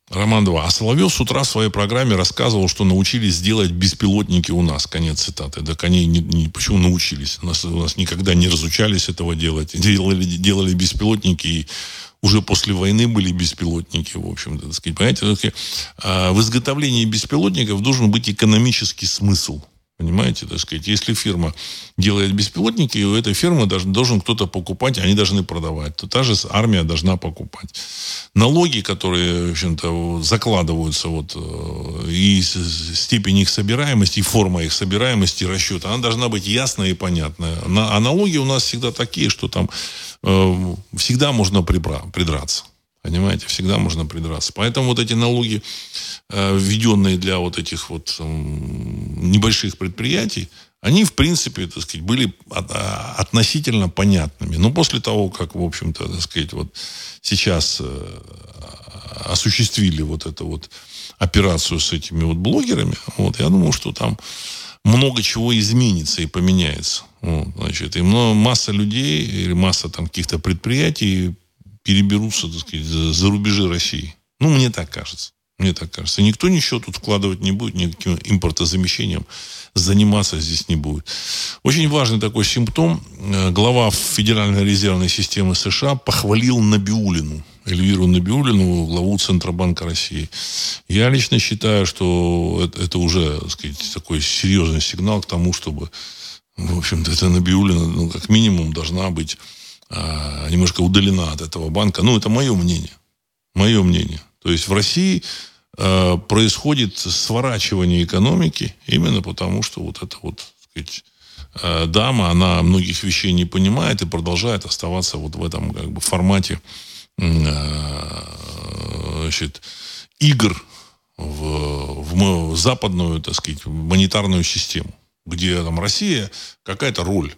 S1: Роман 2. А Соловьев с утра в своей программе рассказывал, что научились делать беспилотники у нас. Конец цитаты. Так они не, не, почему научились? У нас, у нас никогда не разучались этого делать. Делали, делали беспилотники и уже после войны были беспилотники, в общем-то, так сказать. Понимаете, а в изготовлении беспилотников должен быть экономический смысл. Понимаете, так сказать, если фирма делает беспилотники, и у этой фирмы должен, должен кто-то покупать, они должны продавать, то та же армия должна покупать. Налоги, которые, в общем-то, закладываются, вот, э, и степень их собираемости, и форма их собираемости, расчета, она должна быть ясная и понятная. А налоги у нас всегда такие, что там э, всегда можно прибра, придраться. Понимаете, всегда можно придраться. Поэтому вот эти налоги, э, введенные для вот этих вот небольших предприятий, они, в принципе, так сказать, были относительно понятными. Но после того, как, в общем-то, так сказать, вот сейчас э, осуществили вот эту вот операцию с этими вот блогерами, вот, я думаю, что там много чего изменится и поменяется. Вот, значит, и много, масса людей или масса там каких-то предприятий переберутся, так сказать, за, рубежи России. Ну, мне так кажется. Мне так кажется. Никто ничего тут вкладывать не будет, никаким импортозамещением заниматься здесь не будет. Очень важный такой симптом. Э, глава Федеральной резервной системы США похвалил Набиулину, Эльвиру Набиулину, главу Центробанка России. Я лично считаю, что это уже так сказать, такой серьезный сигнал к тому, чтобы, в общем-то, эта Набиулина, ну, как минимум, должна быть а, немножко удалена от этого банка. Ну, это мое мнение. Мое мнение. То есть в России э, происходит сворачивание экономики именно потому, что вот эта вот, так сказать, э, дама, она многих вещей не понимает и продолжает оставаться вот в этом как бы формате значит, игр в, в западную, так сказать, монетарную систему, где там Россия какая-то роль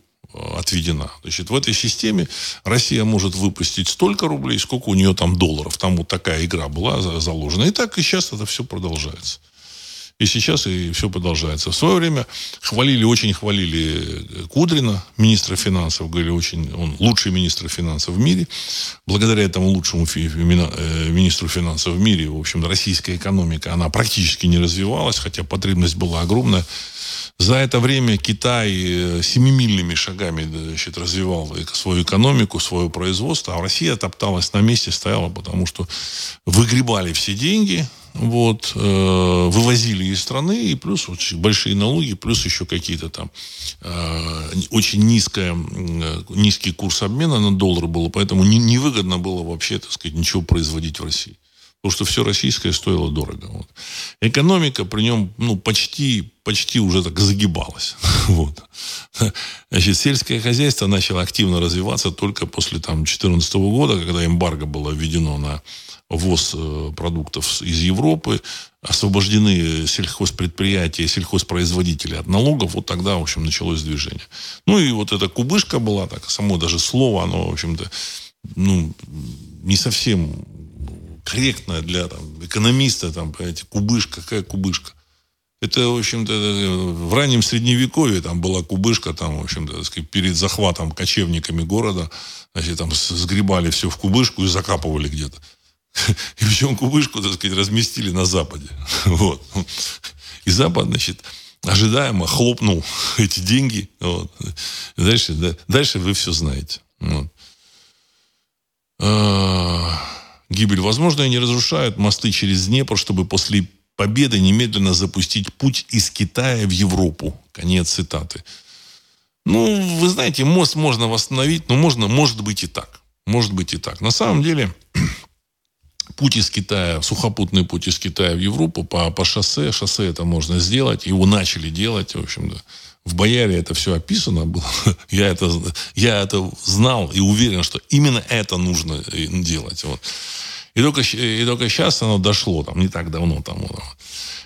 S1: отведена. Значит, в этой системе Россия может выпустить столько рублей, сколько у нее там долларов. Там вот такая игра была заложена. И так и сейчас это все продолжается. И сейчас и все продолжается. В свое время хвалили, очень хвалили Кудрина, министра финансов, говорили, очень, он лучший министр финансов в мире. Благодаря этому лучшему э, министру финансов в мире, в общем, российская экономика, она практически не развивалась, хотя потребность была огромная. За это время Китай э, семимильными шагами значит, развивал свою экономику, свое производство, а Россия топталась на месте, стояла, потому что выгребали все деньги, вот, э, вывозили из страны, и плюс вот, большие налоги, плюс еще какие-то там э, очень низкая, э, низкий курс обмена на доллар было, поэтому не, невыгодно было вообще, так сказать, ничего производить в России. Потому что все российское стоило дорого. Вот. Экономика при нем ну, почти, почти уже так загибалась. (laughs) Вот. Значит, сельское хозяйство начало активно развиваться только после там, 2014 года, когда эмбарго было введено на ввоз э, продуктов из Европы, освобождены сельхозпредприятия, сельхозпроизводители от налогов, вот тогда, в общем, началось движение. Ну и вот эта кубышка была, так, само даже слово, оно, в общем-то, ну, не совсем корректное для там, экономиста, там, понимаете, кубышка, какая кубышка. Это, в общем-то, в раннем средневековье там была кубышка, там, в общем-то, перед захватом кочевниками города, значит, там сгребали все в кубышку и закапывали где-то. (laughs) Кубышку, так сказать, разместили на Западе. (laughs) Вот. И Запад, значит, ожидаемо хлопнул (laughs) эти деньги. Вот. Дальше, да, дальше вы все знаете. Вот. А, гибель возможно и не разрушают мосты через Днепр, чтобы после победы немедленно запустить путь из Китая в Европу. Конец цитаты. Ну, вы знаете, мост можно восстановить, но можно, может быть и так. Может быть и так. На самом деле, (clears throat) путь из Китая, сухопутный путь из Китая в Европу по, по шоссе, шоссе это можно сделать, его начали делать, в общем-то. В Бояре это все описано было. (laughs) я, это, я это знал и уверен, что именно это нужно делать. Вот. И, только, и только сейчас оно дошло, там, не так давно. Там, вот.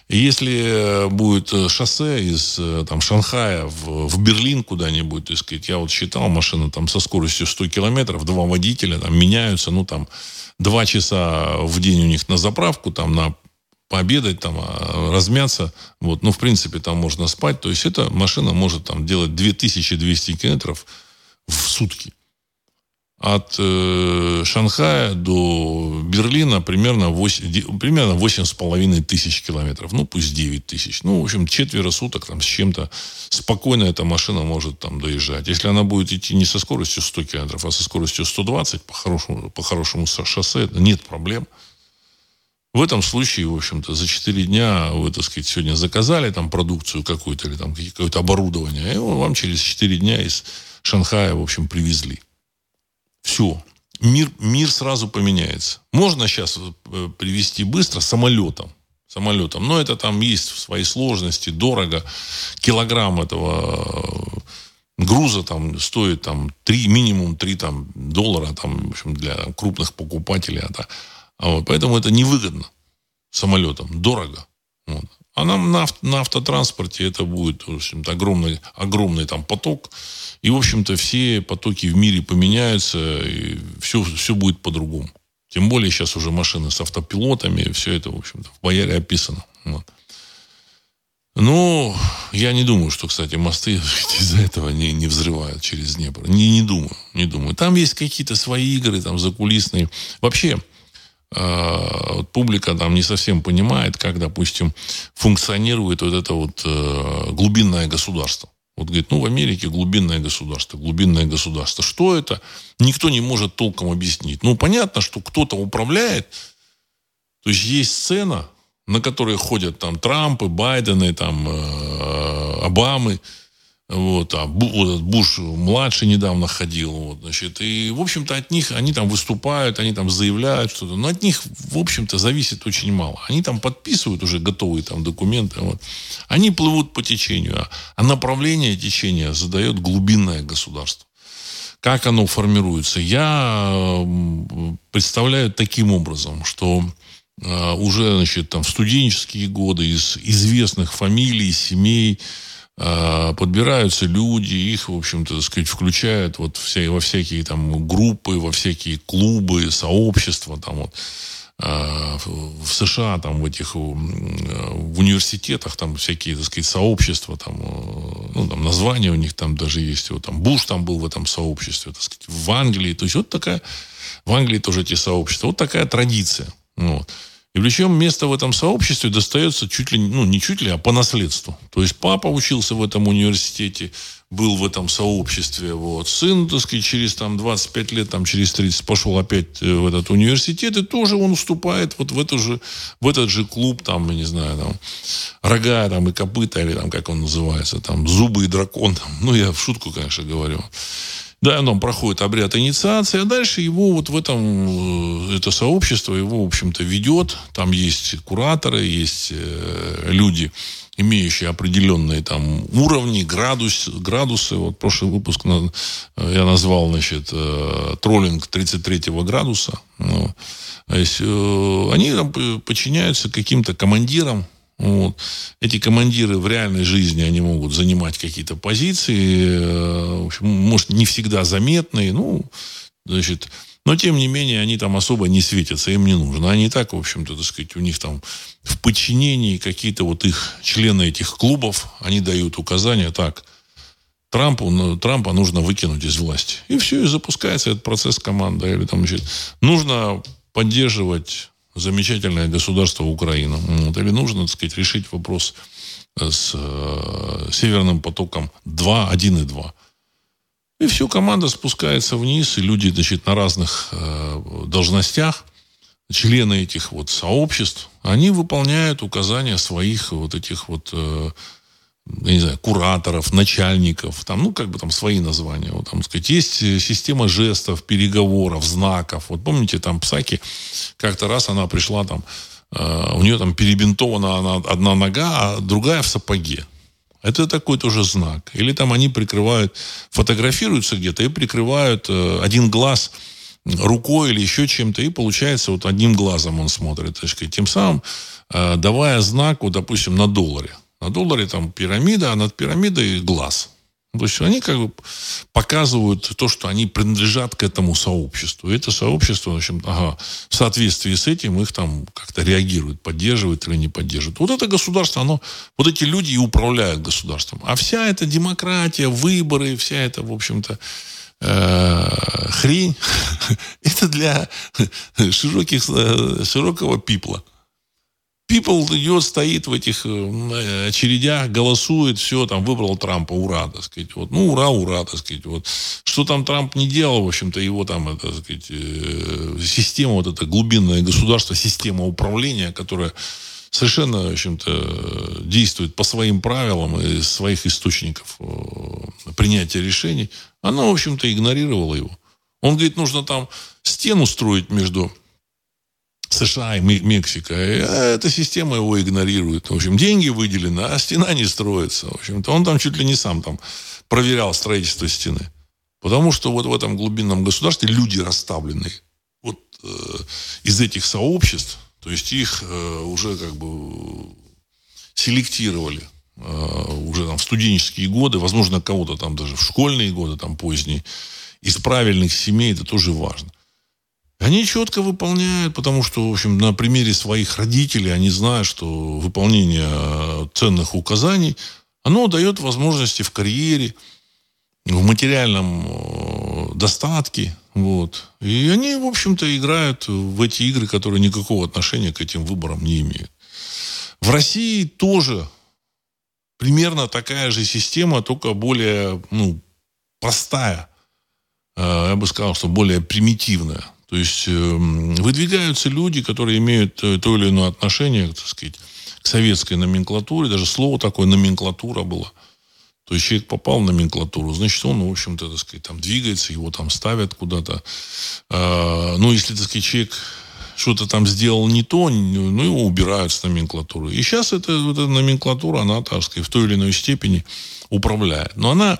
S1: Если э, будет э, шоссе из там, Шанхая в, в Берлин куда-нибудь, так сказать, я вот считал, машина там со скоростью 100 километров, два водителя там меняются, ну там два часа в день у них на заправку, там на пообедать, там, а, размяться. Вот. Ну, в принципе, там можно спать. То есть, эта машина может там делать 2200 километров в сутки. От э, Шанхая до Берлина примерно 8, примерно 8,5 тысяч километров. Ну, пусть 9 тысяч. Ну, в общем, четверо суток там с чем-то спокойно эта машина может там доезжать. Если она будет идти не со скоростью 100 километров, а со скоростью 120 по хорошему, по хорошему шоссе, нет проблем. В этом случае, в общем-то, за 4 дня вы, так сказать, сегодня заказали там продукцию какую-то или там какое-то оборудование, и вам через 4 дня из Шанхая, в общем, привезли. Все. Мир, мир сразу поменяется. Можно сейчас э, привезти быстро самолетом. Самолетом. Но это там есть свои сложности, дорого. Килограмм этого э, груза там стоит там 3, минимум 3 там, доллара там, в общем, для крупных покупателей. Это, а вот, поэтому это невыгодно самолетом. Дорого. Вот. А нам на, на автотранспорте это будет в общем-то, огромный, огромный там поток. И, в общем-то, все потоки в мире поменяются, и все, все будет по-другому. Тем более сейчас уже машины с автопилотами, все это, в общем-то, в Бояре описано. Вот. Ну, я не думаю, что, кстати, мосты (laughs) из-за этого не, не взрывают через Днепр. Не, не думаю, не думаю. Там есть какие-то свои игры, там, закулисные. Вообще, вот публика там не совсем понимает, как, допустим, функционирует вот это вот э, глубинное государство. Вот говорит, ну в Америке глубинное государство, глубинное государство. Что это? Никто не может толком объяснить. Ну понятно, что кто-то управляет. То есть есть сцена, на которой ходят там Трампы, Байдены, там э, Обамы. Вот, а Буш младший недавно ходил. Вот, значит, и, в общем-то, от них, они там выступают, они там заявляют что-то. Но от них, в общем-то, зависит очень мало. Они там подписывают уже готовые там документы. Вот. Они плывут по течению. А, а направление течения задает глубинное государство. Как оно формируется? Я представляю таким образом, что а, уже значит, там, в студенческие годы из известных фамилий, семей, подбираются люди, их, в общем-то, так сказать, включают вот вся, во всякие там группы, во всякие клубы, сообщества, там вот, а, в США, там, в этих, в университетах, там, всякие, так сказать, сообщества, там, ну, там, названия у них там даже есть, вот, там, Буш там был в этом сообществе, так сказать, в Англии, то есть, вот такая, в Англии тоже эти сообщества, вот такая традиция, вот. И причем место в этом сообществе достается чуть ли, ну, не чуть ли, а по наследству. То есть папа учился в этом университете, был в этом сообществе. Вот. Сын, так сказать, через там, 25 лет, там, через 30 пошел опять э, в этот университет, и тоже он вступает вот в, эту же, в этот же клуб, там, я не знаю, там, рога там, и копыта, или там, как он называется, там, зубы и дракон. Там. Ну, я в шутку, конечно, говорю. Да, он проходит обряд инициации, а дальше его вот в этом, э, это сообщество его, в общем-то, ведет. Там есть кураторы, есть э, люди, имеющие определенные там уровни, градус, градусы. Вот прошлый выпуск э, я назвал, значит, троллинг 33 градуса. Ну, есть, они там подчиняются каким-то командирам, вот. Эти командиры в реальной жизни, они могут занимать какие-то позиции, э, в общем, может, не всегда заметные, ну, значит, но, тем не менее, они там особо не светятся, им не нужно. Они так, в общем-то, так сказать, у них там в подчинении какие-то вот их члены этих клубов, они дают указания, так, Трампу, ну, Трампа нужно выкинуть из власти. И все, и запускается этот процесс команды. Или там, значит, нужно поддерживать замечательное государство Украина. Вот, или нужно, так сказать, решить вопрос с э, Северным потоком 2, 1 и 2. И все, команда спускается вниз, и люди, значит, на разных э, должностях, члены этих вот сообществ, они выполняют указания своих вот этих вот э, я не знаю, кураторов, начальников, там, ну, как бы там свои названия. Вот, там, сказать, есть э, система жестов, переговоров, знаков. Вот помните, там Псаки, как-то раз она пришла там, э, у нее там перебинтована она, одна нога, а другая в сапоге. Это такой тоже знак. Или там они прикрывают, фотографируются где-то и прикрывают э, один глаз рукой или еще чем-то, и получается вот одним глазом он смотрит. Так сказать, тем самым э, давая знак, вот, допустим, на долларе. На долларе там пирамида, а над пирамидой глаз. То есть они как бы показывают то, что они принадлежат к этому сообществу. И это сообщество, в общем, ага, в соответствии с этим их там как-то реагирует, поддерживает или не поддерживает. Вот это государство, оно, вот эти люди и управляют государством. А вся эта демократия, выборы, вся эта, в общем-то, э, хрень, (laughs) это для широких, э, широкого пипла people идет, стоит в этих э, очередях, голосует, все, там, выбрал Трампа, ура, так сказать. Вот, ну, ура, ура, так сказать. Вот. Что там Трамп не делал, в общем-то, его там, это, так сказать, э, система, вот это глубинное государство, система управления, которая совершенно, в общем-то, действует по своим правилам и своих источников э, принятия решений, она, в общем-то, игнорировала его. Он говорит, нужно там стену строить между США и Мексика. А, эта система его игнорирует. В общем, деньги выделены, а стена не строится. В общем-то, он там чуть ли не сам там проверял строительство стены. Потому что вот в этом глубинном государстве люди расставлены вот э, из этих сообществ, то есть их э, уже как бы селектировали э, уже там в студенческие годы, возможно, кого-то там даже в школьные годы, там поздние, из правильных семей, это тоже важно. Они четко выполняют, потому что, в общем, на примере своих родителей они знают, что выполнение ценных указаний, оно дает возможности в карьере, в материальном э, достатке. Вот. И они, в общем-то, играют в эти игры, которые никакого отношения к этим выборам не имеют. В России тоже примерно такая же система, только более ну, простая. Э, я бы сказал, что более примитивная. То есть эм, выдвигаются люди, которые имеют э, то или иное отношение, так сказать, к советской номенклатуре. Даже слово такое номенклатура было. То есть человек попал в номенклатуру, значит, он, в общем-то, так сказать, там двигается, его там ставят куда-то. А, ну, если, так сказать, человек что-то там сделал не то, ну, его убирают с номенклатуры. И сейчас эта, эта номенклатура, она, так сказать, в той или иной степени управляет. Но она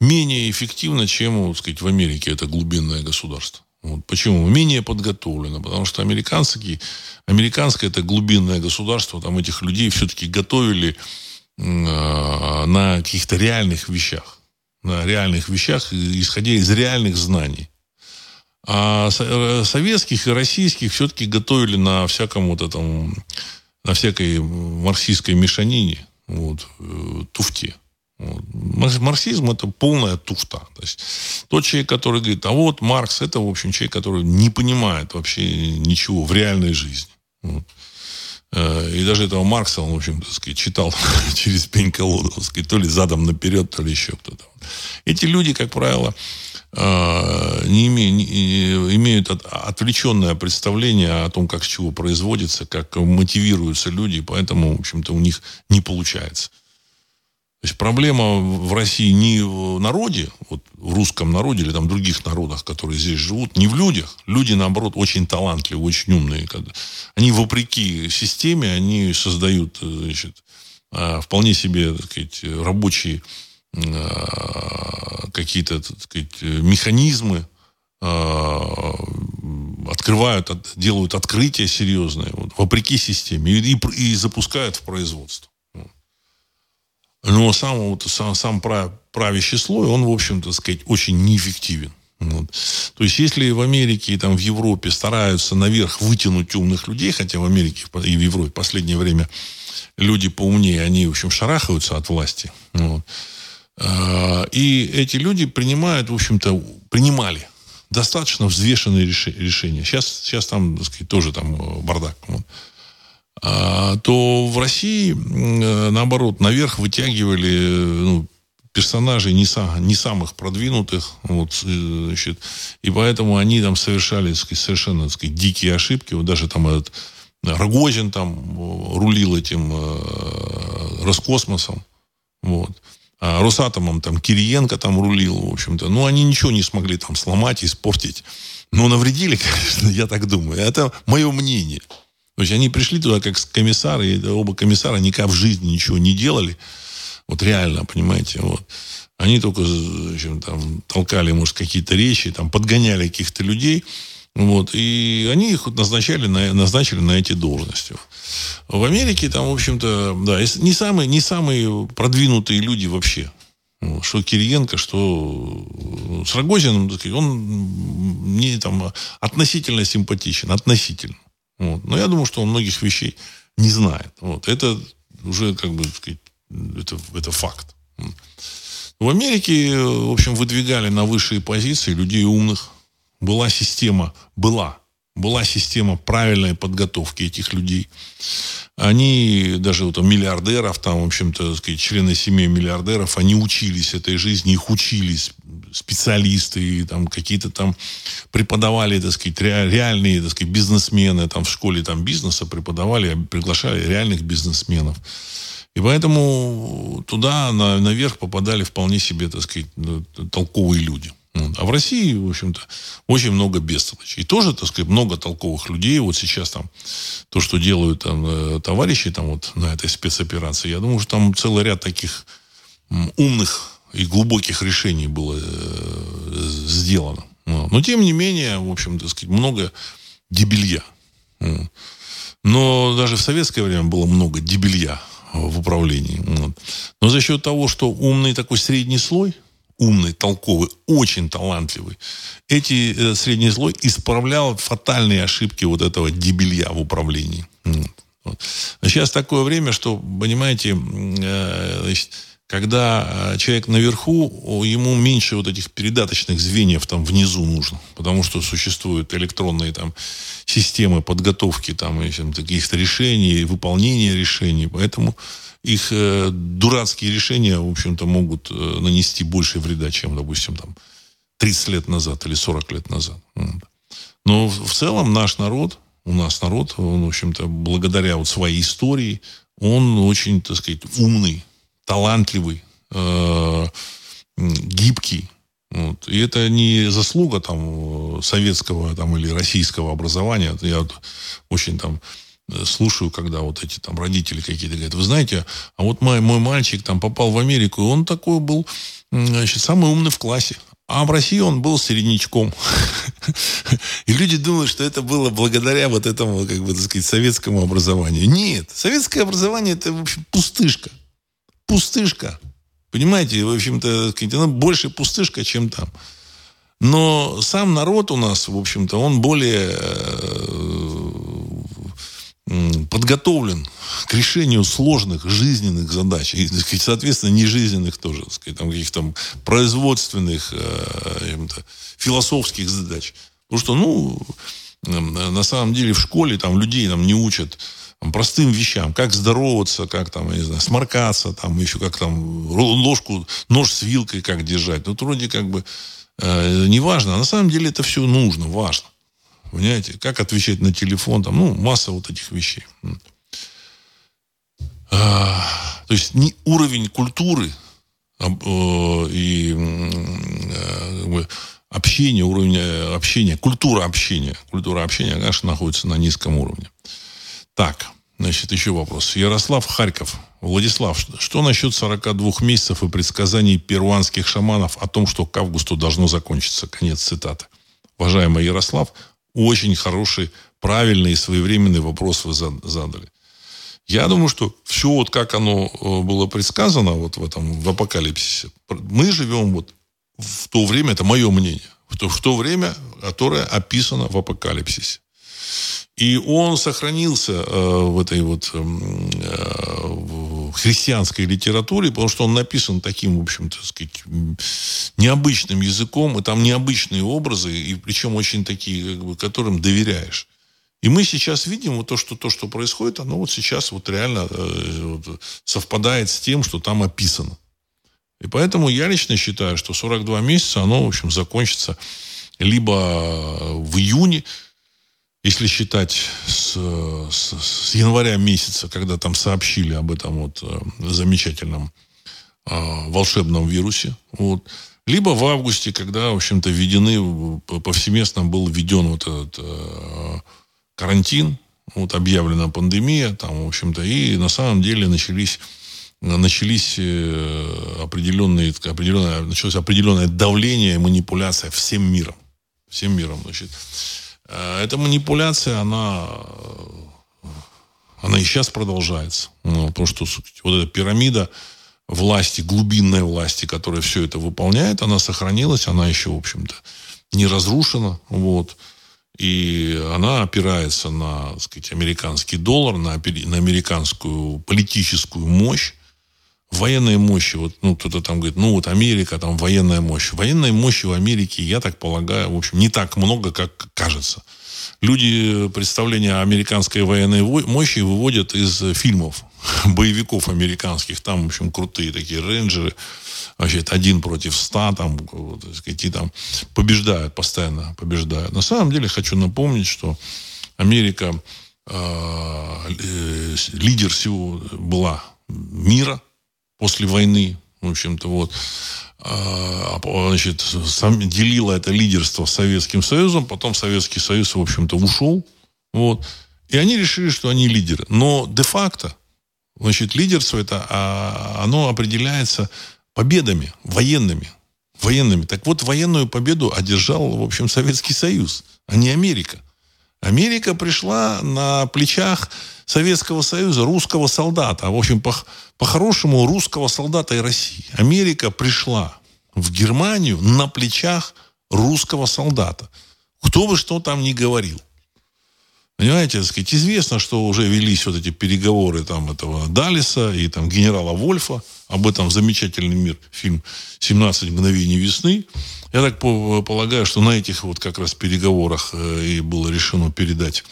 S1: менее эффективна, чем, так сказать, в Америке это глубинное государство. Вот. Почему? Менее подготовлено. Потому что американские, американское это глубинное государство, там этих людей все-таки готовили э, на каких-то реальных вещах. На реальных вещах, исходя из реальных знаний. А э, советских и российских все-таки готовили на всяком вот этом, на всякой марксистской мешанине, вот, э, туфте. Марксизм – это полная туфта. То есть тот человек, который говорит, а вот Маркс – это, в общем, человек, который не понимает вообще ничего в реальной жизни. Э, и даже этого Маркса он, в общем, так сказать, читал (laughs) через пень-колоду, так сказать, то ли задом наперед, то ли еще кто-то. Эти люди, как правило, э, не имеют, не, имеют отвлеченное представление о том, как с чего производится, как мотивируются люди, поэтому, в общем-то, у них не получается. То есть проблема в России не в народе, вот в русском народе или там других народах, которые здесь живут, не в людях. Люди, наоборот, очень талантливые, очень умные. Они, вопреки системе, они создают значит, а, вполне себе так сказать, рабочие а, какие-то так сказать, механизмы, открывают, делают открытия серьезные, вот, вопреки системе, и, и, и запускают в производство. Но сам, вот, сам, сам правящий слой, он, в общем-то, сказать, очень неэффективен. Вот. То есть, если в Америке и там, в Европе стараются наверх вытянуть умных людей, хотя в Америке и в Европе в последнее время люди поумнее, они, в общем, шарахаются от власти. Вот. А, и эти люди принимают, в общем-то, принимали достаточно взвешенные решения. Сейчас, сейчас там, так сказать, тоже там э, бардак. Вот. А, то в России, э, наоборот, наверх вытягивали ну, персонажей не, са, не самых продвинутых, вот, э, значит, и поэтому они там совершали сказать, совершенно сказать, дикие ошибки. Вот даже там этот Рогозин там рулил этим э, Роскосмосом. Вот. А Росатомом там Кириенко там рулил, в общем-то. Ну, они ничего не смогли там сломать, испортить. Но навредили, (laughs) конечно, я так думаю. Это мое мнение. То есть они пришли туда как комиссары, и оба комиссара никак в жизни ничего не делали. Вот реально, понимаете, вот. Они только в общем, там, толкали, может, какие-то речи, там, подгоняли каких-то людей. Вот, и они их назначали на, назначили на эти должности. В Америке там, в общем-то, да, не самые, не самые продвинутые люди вообще. Что Кириенко, что ну, с Рогозиным, он мне там относительно симпатичен, относительно. Вот. Но я думаю, что он многих вещей не знает. Вот. Это уже, как бы, это, это факт. В Америке, в общем, выдвигали на высшие позиции людей умных, была система, была, была система правильной подготовки этих людей. Они, даже вот, миллиардеров, там, в общем-то, сказать, члены семьи миллиардеров, они учились этой жизни, их учились специалисты, там, какие-то там преподавали, так сказать, реальные, так сказать, бизнесмены, там, в школе там бизнеса преподавали, приглашали реальных бизнесменов. И поэтому туда, на, наверх попадали вполне себе, так сказать, толковые люди. А в России, в общем-то, очень много бестолочей. И тоже, так сказать, много толковых людей. Вот сейчас там то, что делают там э, товарищи там вот на этой спецоперации, я думаю, что там целый ряд таких умных и глубоких решений было э, сделано. Но, тем не менее, в общем, так сказать, много дебилья. Но даже в советское время было много дебилья в управлении. Но за счет того, что умный такой средний слой – умный, толковый, очень талантливый. Эти э, средний слой исправлял фатальные ошибки вот этого дебилья в управлении. Сейчас такое время, что, понимаете, э, значит, когда э, человек наверху, ему меньше вот этих передаточных звеньев там внизу нужно, потому что существуют электронные там системы подготовки там каких-то решений, выполнения решений, поэтому их э, дурацкие решения, в общем-то, могут э, нанести больше вреда, чем, допустим, там 30 лет назад или 40 лет назад. Но в целом наш народ, у нас народ, он, в общем-то, благодаря вот своей истории, он очень, так сказать, умный, талантливый, э, гибкий. Вот. И это не заслуга там советского там, или российского образования. Я вот очень там слушаю, когда вот эти там родители какие-то говорят, вы знаете, а вот мой, мой мальчик там попал в Америку, и он такой был, значит, самый умный в классе. А в России он был середнячком. (laughs) И люди думают, что это было благодаря вот этому, как бы, так сказать, советскому образованию. Нет. Советское образование это, в общем, пустышка. Пустышка. Понимаете, в общем-то, оно больше пустышка, чем там. Но сам народ у нас, в общем-то, он более э, подготовлен к решению сложных жизненных задач, и, соответственно, нежизненных тоже, так сказать, там, каких-то производственных, э, философских задач. Потому что, ну, на самом деле в школе там людей там не учат простым вещам, как здороваться, как там, я не знаю, сморкаться, там, еще как там ложку, нож с вилкой как держать. Ну, вроде как бы э, не а на самом деле это все нужно, важно. Понимаете, как отвечать на телефон, там, ну, масса вот этих вещей. А, То есть не уровень культуры э, и э, общения, уровень общения, культура общения, культура общения, конечно, находится на низком уровне. Так, значит, еще вопрос. Ярослав Харьков. Владислав, что насчет 42 месяцев и предсказаний перуанских шаманов о том, что к августу должно закончиться? Конец цитаты. Уважаемый Ярослав, очень хороший, правильный и своевременный вопрос вы задали. Я думаю, что все вот как оно э, было предсказано вот в этом, в апокалипсисе, мы живем вот в то время, это мое мнение, в то, в то время, которое описано в апокалипсисе. И он сохранился э, в этой вот эм, э, христианской литературе, потому что он написан таким, в общем-то, сказать, необычным языком, и там необычные образы, и причем очень такие, как бы, которым доверяешь. И мы сейчас видим вот то, что, то, что происходит, оно вот сейчас вот реально э, вот, совпадает с тем, что там описано. И поэтому я лично считаю, что 42 месяца, оно, в общем, закончится либо в июне, если считать с, с, с января месяца, когда там сообщили об этом вот э, замечательном э, волшебном вирусе, вот, либо в августе, когда, в общем-то, введены, повсеместно был введен вот этот э, карантин, вот объявлена пандемия, там, в общем-то, и на самом деле начались начались э, определенные, определенное, началось определенное давление, манипуляция всем миром. Всем миром, значит. Э, эта манипуляция, она, она и сейчас продолжается. Ну, потому что вот эта пирамида власти, глубинной власти, которая все это выполняет, она сохранилась, она еще, в общем-то, не разрушена. Вот. И она опирается на так сказать, американский доллар, на, на американскую политическую мощь, военной мощи. Вот, ну, кто-то там говорит, ну, вот Америка, там военная мощь. Военной мощи в Америке, я так полагаю, в общем, не так много, как кажется. Люди представления американской военной мощи выводят из фильмов, (laughs) боевиков американских. Там, в общем, крутые такие рейнджеры, вообще один против ста, там, вот, сказать, там побеждают, постоянно побеждают. На самом деле хочу напомнить, что Америка э, лидер всего была мира после войны, в общем-то, вот, а, значит, сам, делила это лидерство с Советским Союзом, потом Советский Союз, в общем-то, ушел, вот, и они решили, что они лидеры. Но де-факто, значит, лидерство это, а, оно определяется победами военными. Военными. Так вот, военную победу одержал, в общем, Советский Союз, а не Америка. Америка пришла на плечах Советского Союза, русского солдата. А, в общем, по, по-хорошему, русского солдата и России. Америка пришла в Германию на плечах русского солдата. Кто бы что там ни говорил. Понимаете, так сказать, известно, что уже велись вот эти переговоры там этого Далиса и там генерала Вольфа. Об этом замечательный мир, фильм «17 мгновений весны». Я так полагаю, что на этих вот как раз переговорах э, и было решено передать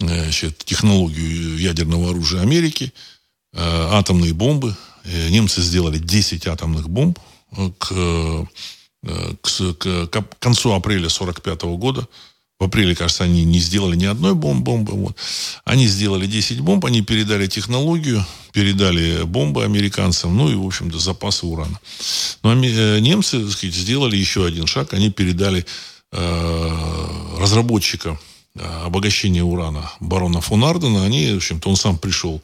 S1: э, значит, технологию ядерного оружия Америки, э, атомные бомбы. Немцы сделали 10 атомных бомб к, к, к концу апреля 1945 года. В апреле, кажется, они не сделали ни одной бомбы. Вот. Они сделали 10 бомб, они передали технологию, передали бомбы американцам, ну и, в общем-то, запасы урана. Но э, немцы, так сказать, сделали еще один шаг. Они передали э, разработчика э, обогащения урана барона фон Ардена. Они, в общем-то, он сам пришел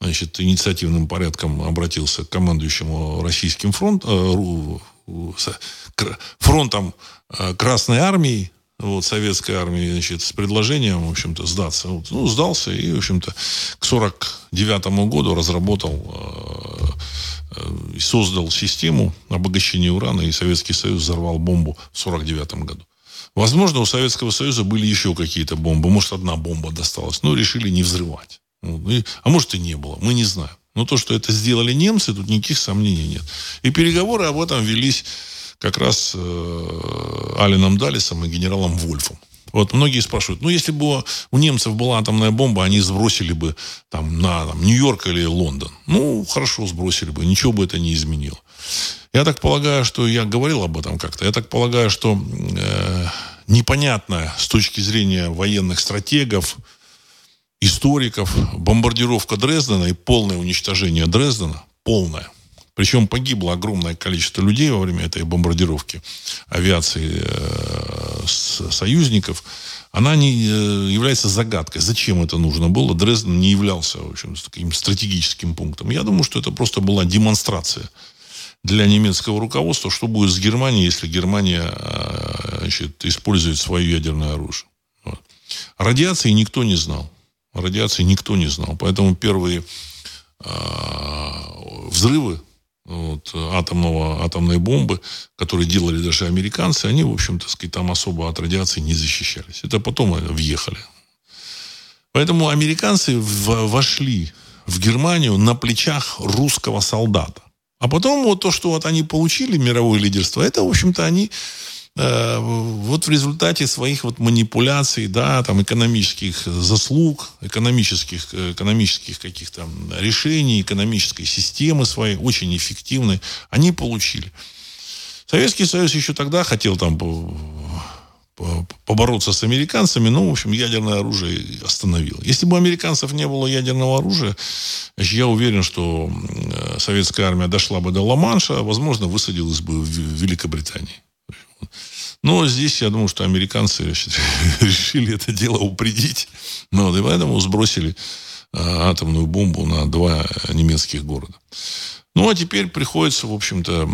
S1: значит, инициативным порядком обратился к командующему российским э, фронтом э, Красной Армии, вот, советской армии, значит, с предложением, в общем-то, сдаться. Вот, ну, сдался и, в общем-то, к 49 году разработал э, э, и создал систему обогащения урана, и Советский Союз взорвал бомбу в 49 году. Возможно, у Советского Союза были еще какие-то бомбы. Может, одна бомба досталась. Но решили не взрывать. А может, и не было. Мы не знаем. Но то, что это сделали немцы, тут никаких сомнений нет. И переговоры об этом велись как раз э, Алином Далисом и генералом Вольфом. Вот многие спрашивают, ну, если бы у немцев была атомная бомба, они сбросили бы там на там, Нью-Йорк или Лондон. Ну, хорошо, сбросили бы, ничего бы это не изменило. Я так полагаю, что я говорил об этом как-то. Я так полагаю, что э, непонятная с точки зрения военных стратегов, историков, бомбардировка Дрездена и полное уничтожение Дрездена, полная. Причем погибло огромное количество людей во время этой бомбардировки авиации э, союзников. Она не э, является загадкой. Зачем это нужно было? Дрезден не являлся, в общем, таким стратегическим пунктом. Я думаю, что это просто была демонстрация для немецкого руководства, что будет с Германией, если Германия э, значит, использует свое ядерное оружие. Вот. Радиации никто не знал. Радиации никто не знал. Поэтому первые взрывы вот, атомного, атомной бомбы, которые делали даже американцы, они, в общем-то, там особо от радиации не защищались. Это потом въехали. Поэтому американцы вошли в Германию на плечах русского солдата. А потом вот то, что вот они получили мировое лидерство, это, в общем-то, они Э, вот в результате своих вот манипуляций, да, там экономических заслуг, экономических, э, экономических каких-то решений, экономической системы своей, очень эффективной, они получили. Советский Союз еще тогда хотел там побороться с американцами, но, в общем, ядерное оружие остановил. Если бы у американцев не было ядерного оружия, я уверен, что э, советская армия дошла бы до Ла-Манша, возможно, высадилась бы в Великобритании. Но здесь, я думаю, что американцы (laughs) решили это дело упредить. Ну, и поэтому сбросили а, атомную бомбу на два немецких города. Ну, а теперь приходится, в общем-то,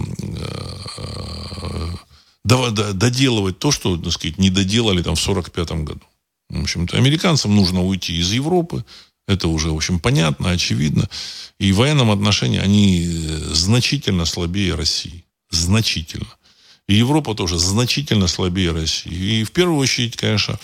S1: э, доделывать то, что, так сказать, не доделали там в 1945 году. В общем-то, американцам нужно уйти из Европы. Это уже, в общем, понятно, очевидно. И в военном отношении они э, значительно слабее России. Значительно. И Европа тоже значительно слабее России. И в первую очередь, конечно,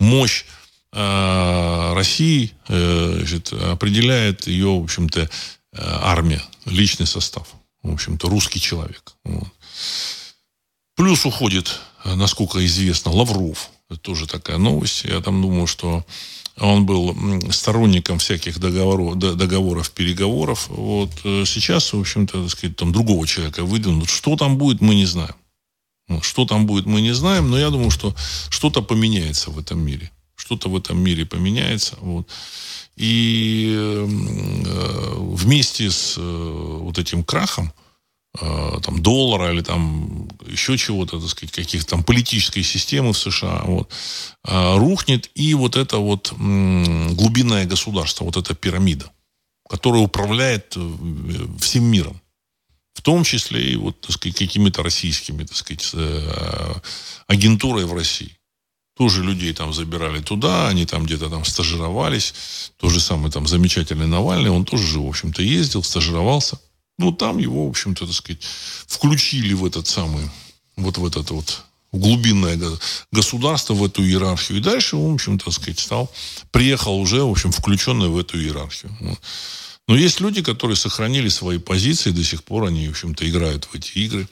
S1: мощь э, России э, значит, определяет ее, в общем-то, э, армия, личный состав. В общем-то, русский человек. Вот. Плюс уходит, насколько известно, Лавров. Это тоже такая новость. Я там думаю, что он был сторонником всяких договоров, договоров переговоров. Вот сейчас, в общем-то, так сказать, там другого человека выдвинут. Что там будет, мы не знаем. Ну, что там будет, мы не знаем, но я думаю, что что-то поменяется в этом мире. Что-то в этом мире поменяется. Вот. И э, вместе с э, вот этим крахом э, там, доллара или там еще чего-то, так сказать, каких-то там политической системы в США, вот, э, рухнет и вот это вот глубинное государство, вот эта пирамида, которая управляет э, всем миром в том числе и вот, так сказать, какими-то российскими, так сказать, э, агентурой в России. Тоже людей там забирали туда, они там где-то там стажировались. То же самое там замечательный Навальный, он тоже же, в общем-то, ездил, стажировался. Ну, там его, в общем-то, так сказать, включили в этот самый, вот в этот вот глубинное государство, в эту иерархию. И дальше, в общем, так сказать, стал, приехал уже, в общем, включенный в эту иерархию. Но есть люди, которые сохранили свои позиции, до сих пор они, в общем-то, играют в эти игры.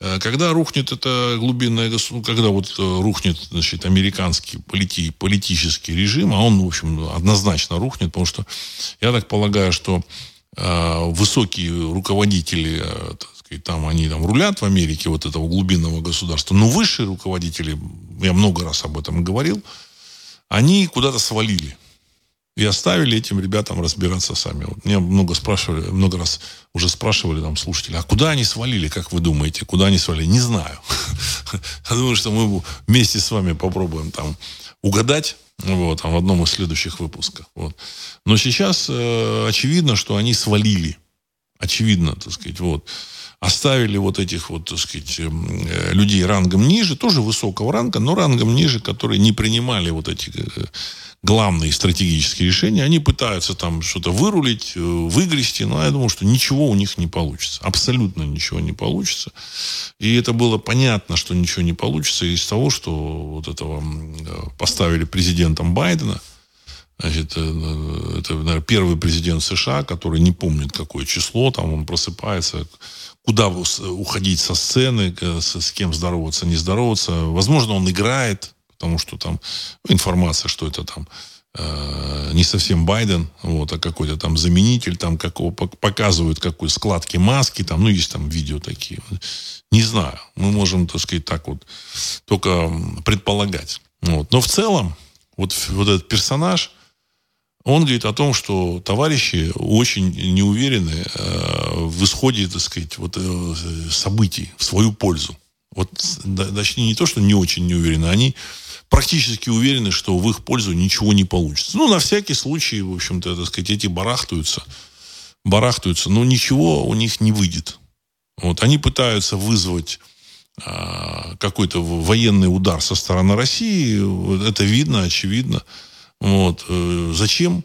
S1: Э, когда рухнет это глубинное государство, ну, когда вот э, рухнет, значит, американский полити, политический режим, а он, в общем, однозначно рухнет, потому что я так полагаю, что э, высокие руководители, так сказать, там они там рулят в Америке вот этого глубинного государства, но высшие руководители, я много раз об этом говорил, они куда-то свалили. И оставили этим ребятам разбираться сами. Вот меня много спрашивали, много раз уже спрашивали там слушатели, а куда они свалили, как вы думаете, куда они свалили? Не знаю. (laughs) Я думаю, что мы вместе с вами попробуем там угадать вот, там, в одном из следующих выпусков. Вот. Но сейчас э, очевидно, что они свалили. Очевидно, так сказать, вот. Оставили вот этих вот, так сказать, эм, э, людей рангом ниже, тоже высокого ранга, но рангом ниже, которые не принимали вот эти э, главные стратегические решения, они пытаются там что-то вырулить, э, выгрести, но я думаю, что ничего у них не получится. Абсолютно ничего не получится. И это было понятно, что ничего не получится из того, что вот этого э, поставили президентом Байдена. Значит, э, это, наверное, первый президент США, который не помнит, какое число, там он просыпается, куда уходить со сцены, с кем здороваться, не здороваться. Возможно, он играет, потому что там информация, что это там э, не совсем Байден, вот, а какой-то там заменитель, там какого показывают какой складки маски, там, ну, есть там видео такие. Не знаю. Мы можем, так сказать, так вот только предполагать. Вот. Но в целом, вот, вот этот персонаж, Он говорит о том, что товарищи очень неуверены э, в исходе, так сказать, вот, э, событий в свою пользу. Вот, точнее, не то, что не очень не уверены, они практически уверены, что в их пользу ничего не получится. Ну, на всякий случай, в общем-то, так сказать, эти барахтаются, барахтаются, но ничего у них не выйдет. Вот, они пытаются вызвать а, какой-то военный удар со стороны России, это видно, очевидно. Вот. Э, зачем?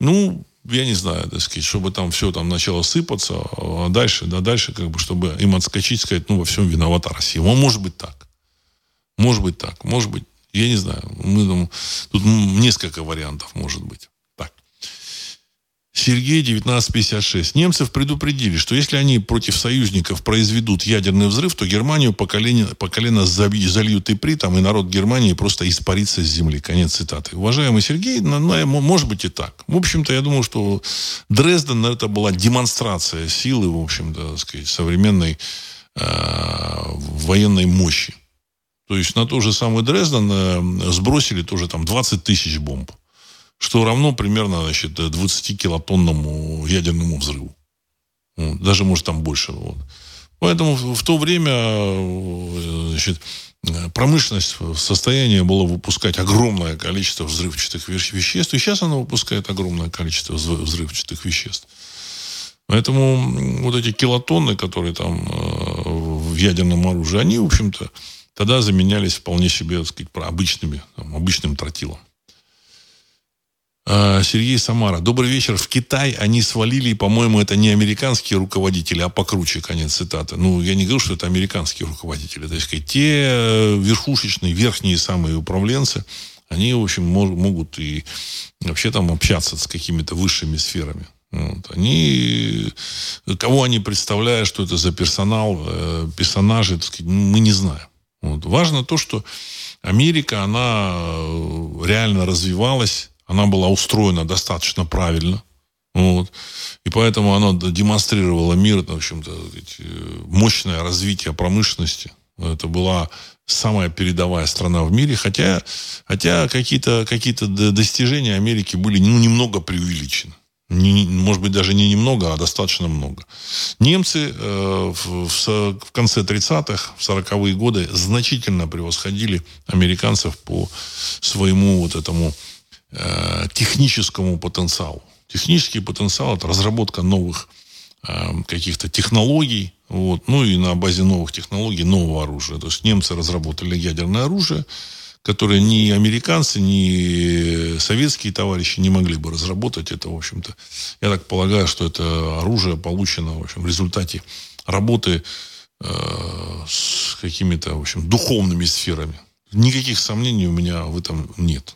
S1: Ну, я не знаю, так сказать, чтобы там все там начало сыпаться, а дальше, да, дальше, как бы, чтобы им отскочить, сказать, ну, во всем виновата Россия. Ну, может быть так. Может быть так. Может быть, я не знаю. Мы, тут несколько вариантов может быть. Сергей, 1956. Немцев предупредили, что если они против союзников произведут ядерный взрыв, то Германию по колено, по колено зальют и при, там, и народ Германии просто испарится с земли. Конец цитаты. Уважаемый Сергей, ну, ну может быть и так. В общем-то, я думаю, что Дрезден это была демонстрация силы, в общем-то, так сказать, современной э, военной мощи. То есть на тот же самый Дрезден э, сбросили тоже там 20 тысяч бомб что равно примерно значит, 20-килотонному ядерному взрыву. Вот, даже, может, там больше. Вот. Поэтому в, то время значит, промышленность в состоянии была выпускать огромное количество взрывчатых веществ, и сейчас она выпускает огромное количество взрывчатых веществ. Поэтому вот эти килотонны, которые там э, в ядерном оружии, они, в общем-то, тогда заменялись вполне себе, сказать, обычными, там, обычным тротилом. А, Сергей Самара. Добрый вечер. В Китай они свалили, по-моему, это не американские руководители, а покруче, конец цитаты. Ну, я не говорю, что это американские руководители. То есть, те э, верхушечные, верхние самые управленцы, они, в общем, могут и вообще там общаться с какими-то высшими сферами. Вот. Они, кого они представляют, что это за персонал, э, персонажи, сказать, мы не знаем. Вот. Важно то, что Америка, она э, реально развивалась она была устроена достаточно правильно. Вот. И поэтому она демонстрировала мир, в общем-то, мощное развитие промышленности. Это была самая передовая страна в мире, хотя, хотя какие-то какие достижения Америки были ну, немного преувеличены. Не, может быть, даже не немного, а достаточно много. Немцы э, в, в, конце 30-х, в 40-е годы значительно превосходили американцев по своему вот этому э, техническому потенциалу. Технический потенциал – это разработка новых э, каких-то технологий, вот, ну и на базе новых технологий нового оружия. То есть немцы разработали ядерное оружие, которое ни американцы, ни советские товарищи не могли бы разработать. Это, в общем-то, я так полагаю, что это оружие получено в, общем, в результате работы э, с какими-то, в общем, духовными сферами. Никаких сомнений у меня в этом нет.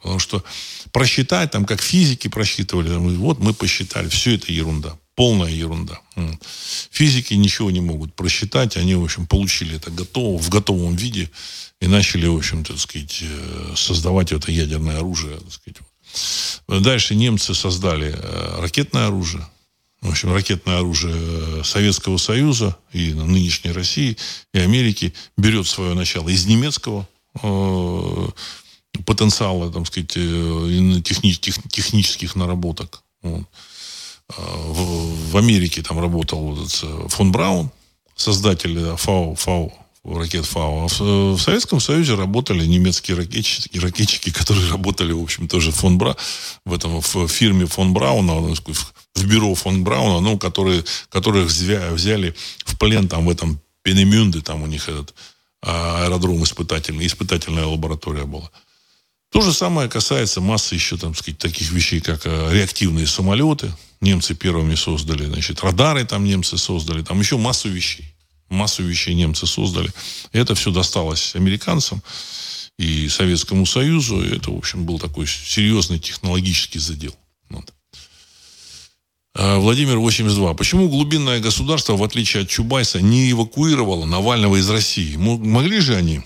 S1: Потому что просчитать, там, как физики просчитывали, там, вот мы посчитали, все это ерунда. Полная ерунда. Физики ничего не могут просчитать. Они, в общем, получили это готово, в готовом виде и начали, в общем, так сказать, э, создавать это ядерное оружие. Сказать. Дальше немцы создали э, ракетное оружие. В общем, ракетное оружие э, Советского Союза и нынешней России и Америки берет свое начало из немецкого потенциала, там сказать, техни, тех, технических наработок. Вот. А, в, в Америке там работал э, фон Браун, создатель ФАО, ФАО ракет ФАО. А в, в Советском Союзе работали немецкие ракетчики, ракетчики, которые (laughs) работали, в общем, тоже фон Бра, в этом в фирме фон Брауна, в бюро фон Брауна, ну, которые, которых взяли в плен там в этом Пенемюнде, там у них этот а, аэродром испытательный, испытательная лаборатория была. То же самое касается массы еще, там, сказать, таких вещей, как э, реактивные самолеты. Немцы первыми создали, значит, радары там немцы создали, там еще массу вещей. Массу вещей немцы создали. И это все досталось американцам и Советскому Союзу. И это, в общем, был такой серьезный технологический задел. Вот. А, Владимир 82. Почему глубинное государство, в отличие от Чубайса, не эвакуировало Навального из России? Могли же они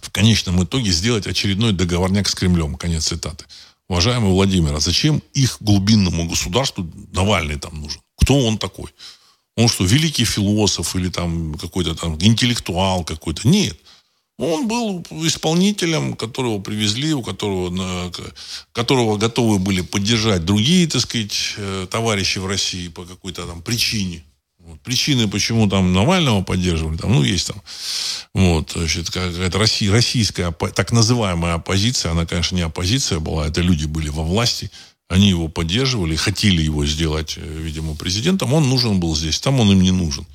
S1: в конечном итоге сделать очередной договорняк с Кремлем. Конец цитаты. Уважаемый Владимир, а зачем их глубинному государству Навальный там нужен? Кто он такой? Он что, великий философ или там какой-то там интеллектуал какой-то? Нет. Он был исполнителем, которого привезли, у которого, которого готовы были поддержать другие, так сказать, э, товарищи в России по какой-то там причине. Вот. Причины, почему там Навального поддерживали, там, ну, есть там, вот, значит, какая-то российская, так называемая оппозиция, она, конечно, не оппозиция была, это люди были во власти, они его поддерживали, хотели его сделать, э, видимо, президентом, он нужен был здесь, там он им не нужен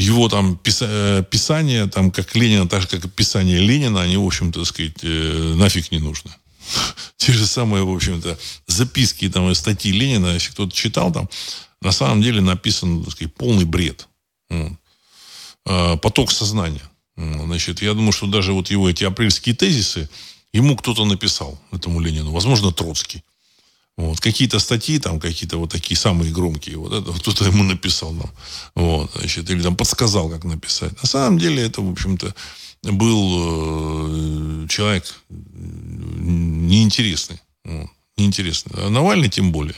S1: его там э, писание, там, как Ленина, так же, как писание Ленина, они, в общем-то, сказать, э, нафиг не нужны. (laughs) Те же самые, в общем-то, записки там, и статьи Ленина, если кто-то читал, там, на самом деле написан, так сказать, полный бред. А, поток сознания. Значит, я думаю, что даже вот его эти апрельские тезисы ему кто-то написал, этому Ленину. Возможно, Троцкий. Вот. Какие-то статьи, там какие-то вот такие самые громкие, вот это кто-то ему написал нам. Вот, значит, или там подсказал, как написать. На самом деле это, в общем-то, был э, человек неинтересный. Вот, неинтересный. А Навальный тем более.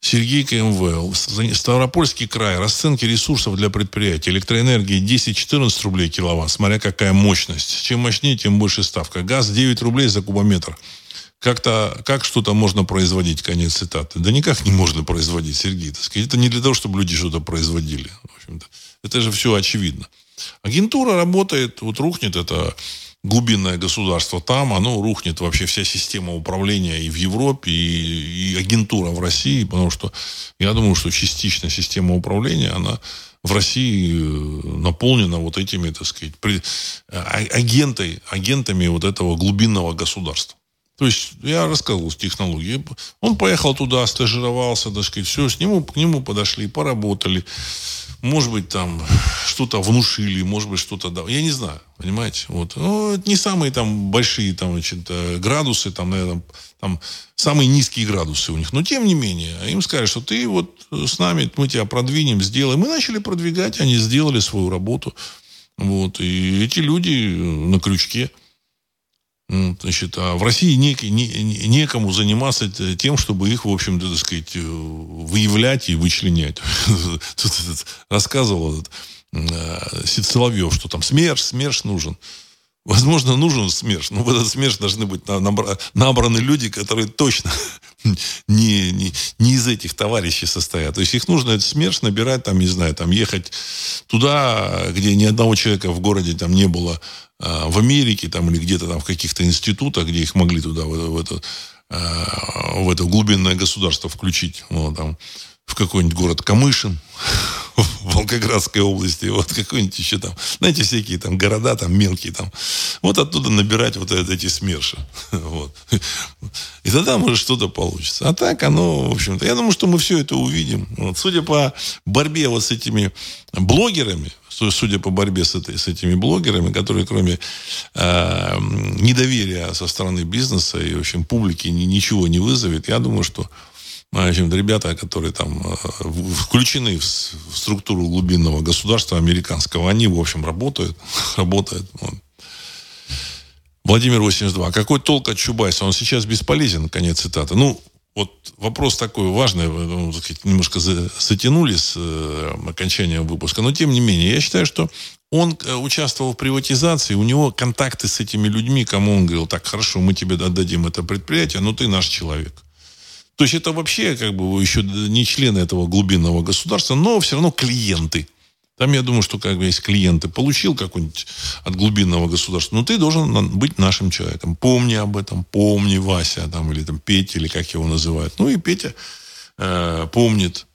S1: Сергей КМВ. Ставропольский край. Расценки ресурсов для предприятий. Электроэнергия 10-14 рублей киловатт, смотря какая мощность. Чем мощнее, тем больше ставка. Газ 9 рублей за кубометр как-то, как что-то можно производить, конец цитаты. Да никак не можно производить, Сергей. Так сказать. Это не для того, чтобы люди что-то производили. В общем-то. Это же все очевидно. Агентура работает, вот рухнет это глубинное государство там, оно рухнет вообще вся система управления и в Европе, и, и агентура в России, потому что я думаю, что частично система управления, она в России э, наполнена вот этими, так сказать, при, а, агентой, агентами вот этого глубинного государства. То есть я рассказывал с технологией. Он поехал туда, стажировался, так сказать, все, с нему, к нему подошли, поработали. Может быть, там что-то внушили, может быть, что-то... Да, я не знаю, понимаете? Вот. Ну, это не самые там большие там, значит, э, градусы, там, наверное, там самые низкие градусы у них. Но, тем не менее, им сказали, что ты вот с нами, мы тебя продвинем, сделаем. Мы начали продвигать, они сделали свою работу. Вот. И эти люди на крючке. Значит, а в России не, не, некому заниматься тем, чтобы их, в общем-то, так сказать, э, выявлять и вычленять. (laughs) Рассказывал э, Сид Соловьев, что там СМЕРШ, СМЕРШ нужен. Возможно, нужен СМЕРШ, но в этот СМЕРШ должны быть набраны люди, которые точно (laughs) не, не, не из этих товарищей состоят. То есть их нужно этот СМЕРШ набирать, там, не знаю, там ехать туда, где ни одного человека в городе там не было, в Америке там, или где-то там в каких-то институтах, где их могли туда, в, в, это, а, в это глубинное государство включить. Вот, там, в какой-нибудь город Камышин, в Волгоградской области, вот какой-нибудь еще там, знаете, всякие там города там мелкие там, вот оттуда набирать вот эти СМЕРШи. (laughs) Вот. И тогда, может, что-то получится. А так оно, в общем-то, я думаю, что мы все это увидим. Вот. Судя по борьбе вот с этими блогерами, судя по борьбе с, этой, с этими блогерами, которые кроме э, недоверия со стороны бизнеса и, в общем, публики ничего не вызовет, я думаю, что в общем, ребята, которые там э, включены в структуру глубинного государства американского, они, в общем, работают. (laughs) работают. Вот. Владимир 82. Какой толк от Чубайса? Он сейчас бесполезен, конец цитаты. Ну, вот вопрос такой важный, ну, немножко затянули с э, окончанием выпуска, но тем не менее, я считаю, что он э, участвовал в приватизации, у него контакты с этими людьми, кому он говорил, так, хорошо, мы тебе отдадим это предприятие, но ты наш человек. То есть это вообще как бы еще не члены этого глубинного государства, но все равно клиенты. Там, я думаю, что как бы есть клиенты, получил какой-нибудь от глубинного государства, но ты должен быть нашим человеком. Помни об этом, помни Вася, там, или там Петя, или как его называют. Ну и Петя э, помнит.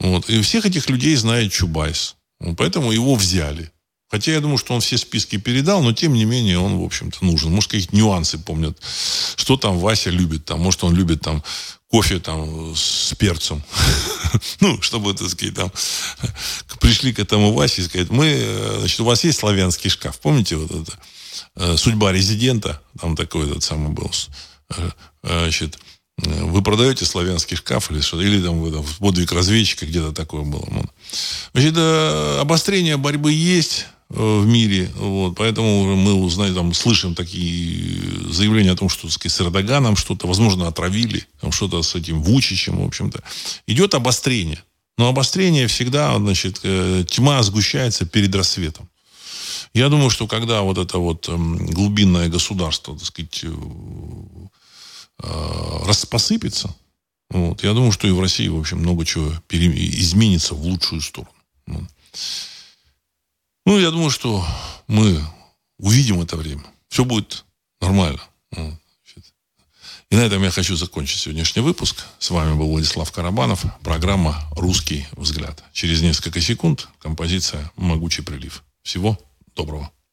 S1: Вот. И всех этих людей знает Чубайс. Поэтому его взяли. Хотя я думаю, что он все списки передал, но тем не менее он, в общем-то, нужен. Может, какие-то нюансы помнят. Что там Вася любит? Там, может, он любит там кофе там с перцем. (laughs) ну, чтобы, так сказать, там пришли к этому Васе и сказать, мы, э, значит, у вас есть славянский шкаф, помните вот это? Э, Судьба резидента, там такой этот самый был, э, значит, вы продаете славянский шкаф или что или там, там подвиг разведчика, где-то такое было. Значит, обострение борьбы есть, в мире. Вот, поэтому мы узнаем, там, слышим такие заявления о том, что с Эрдоганом что-то, возможно, отравили, там, что-то с этим Вучичем, в общем-то. Идет обострение. Но обострение всегда, значит, э, тьма сгущается перед рассветом. Я думаю, что когда вот это вот эм, глубинное государство, так сказать, э, э, распосыпется, вот, я думаю, что и в России, в общем, много чего изменится в лучшую сторону. Ну, я думаю, что мы увидим это время. Все будет нормально. И на этом я хочу закончить сегодняшний выпуск. С вами был Владислав Карабанов. Программа «Русский взгляд». Через несколько секунд композиция «Могучий прилив». Всего доброго.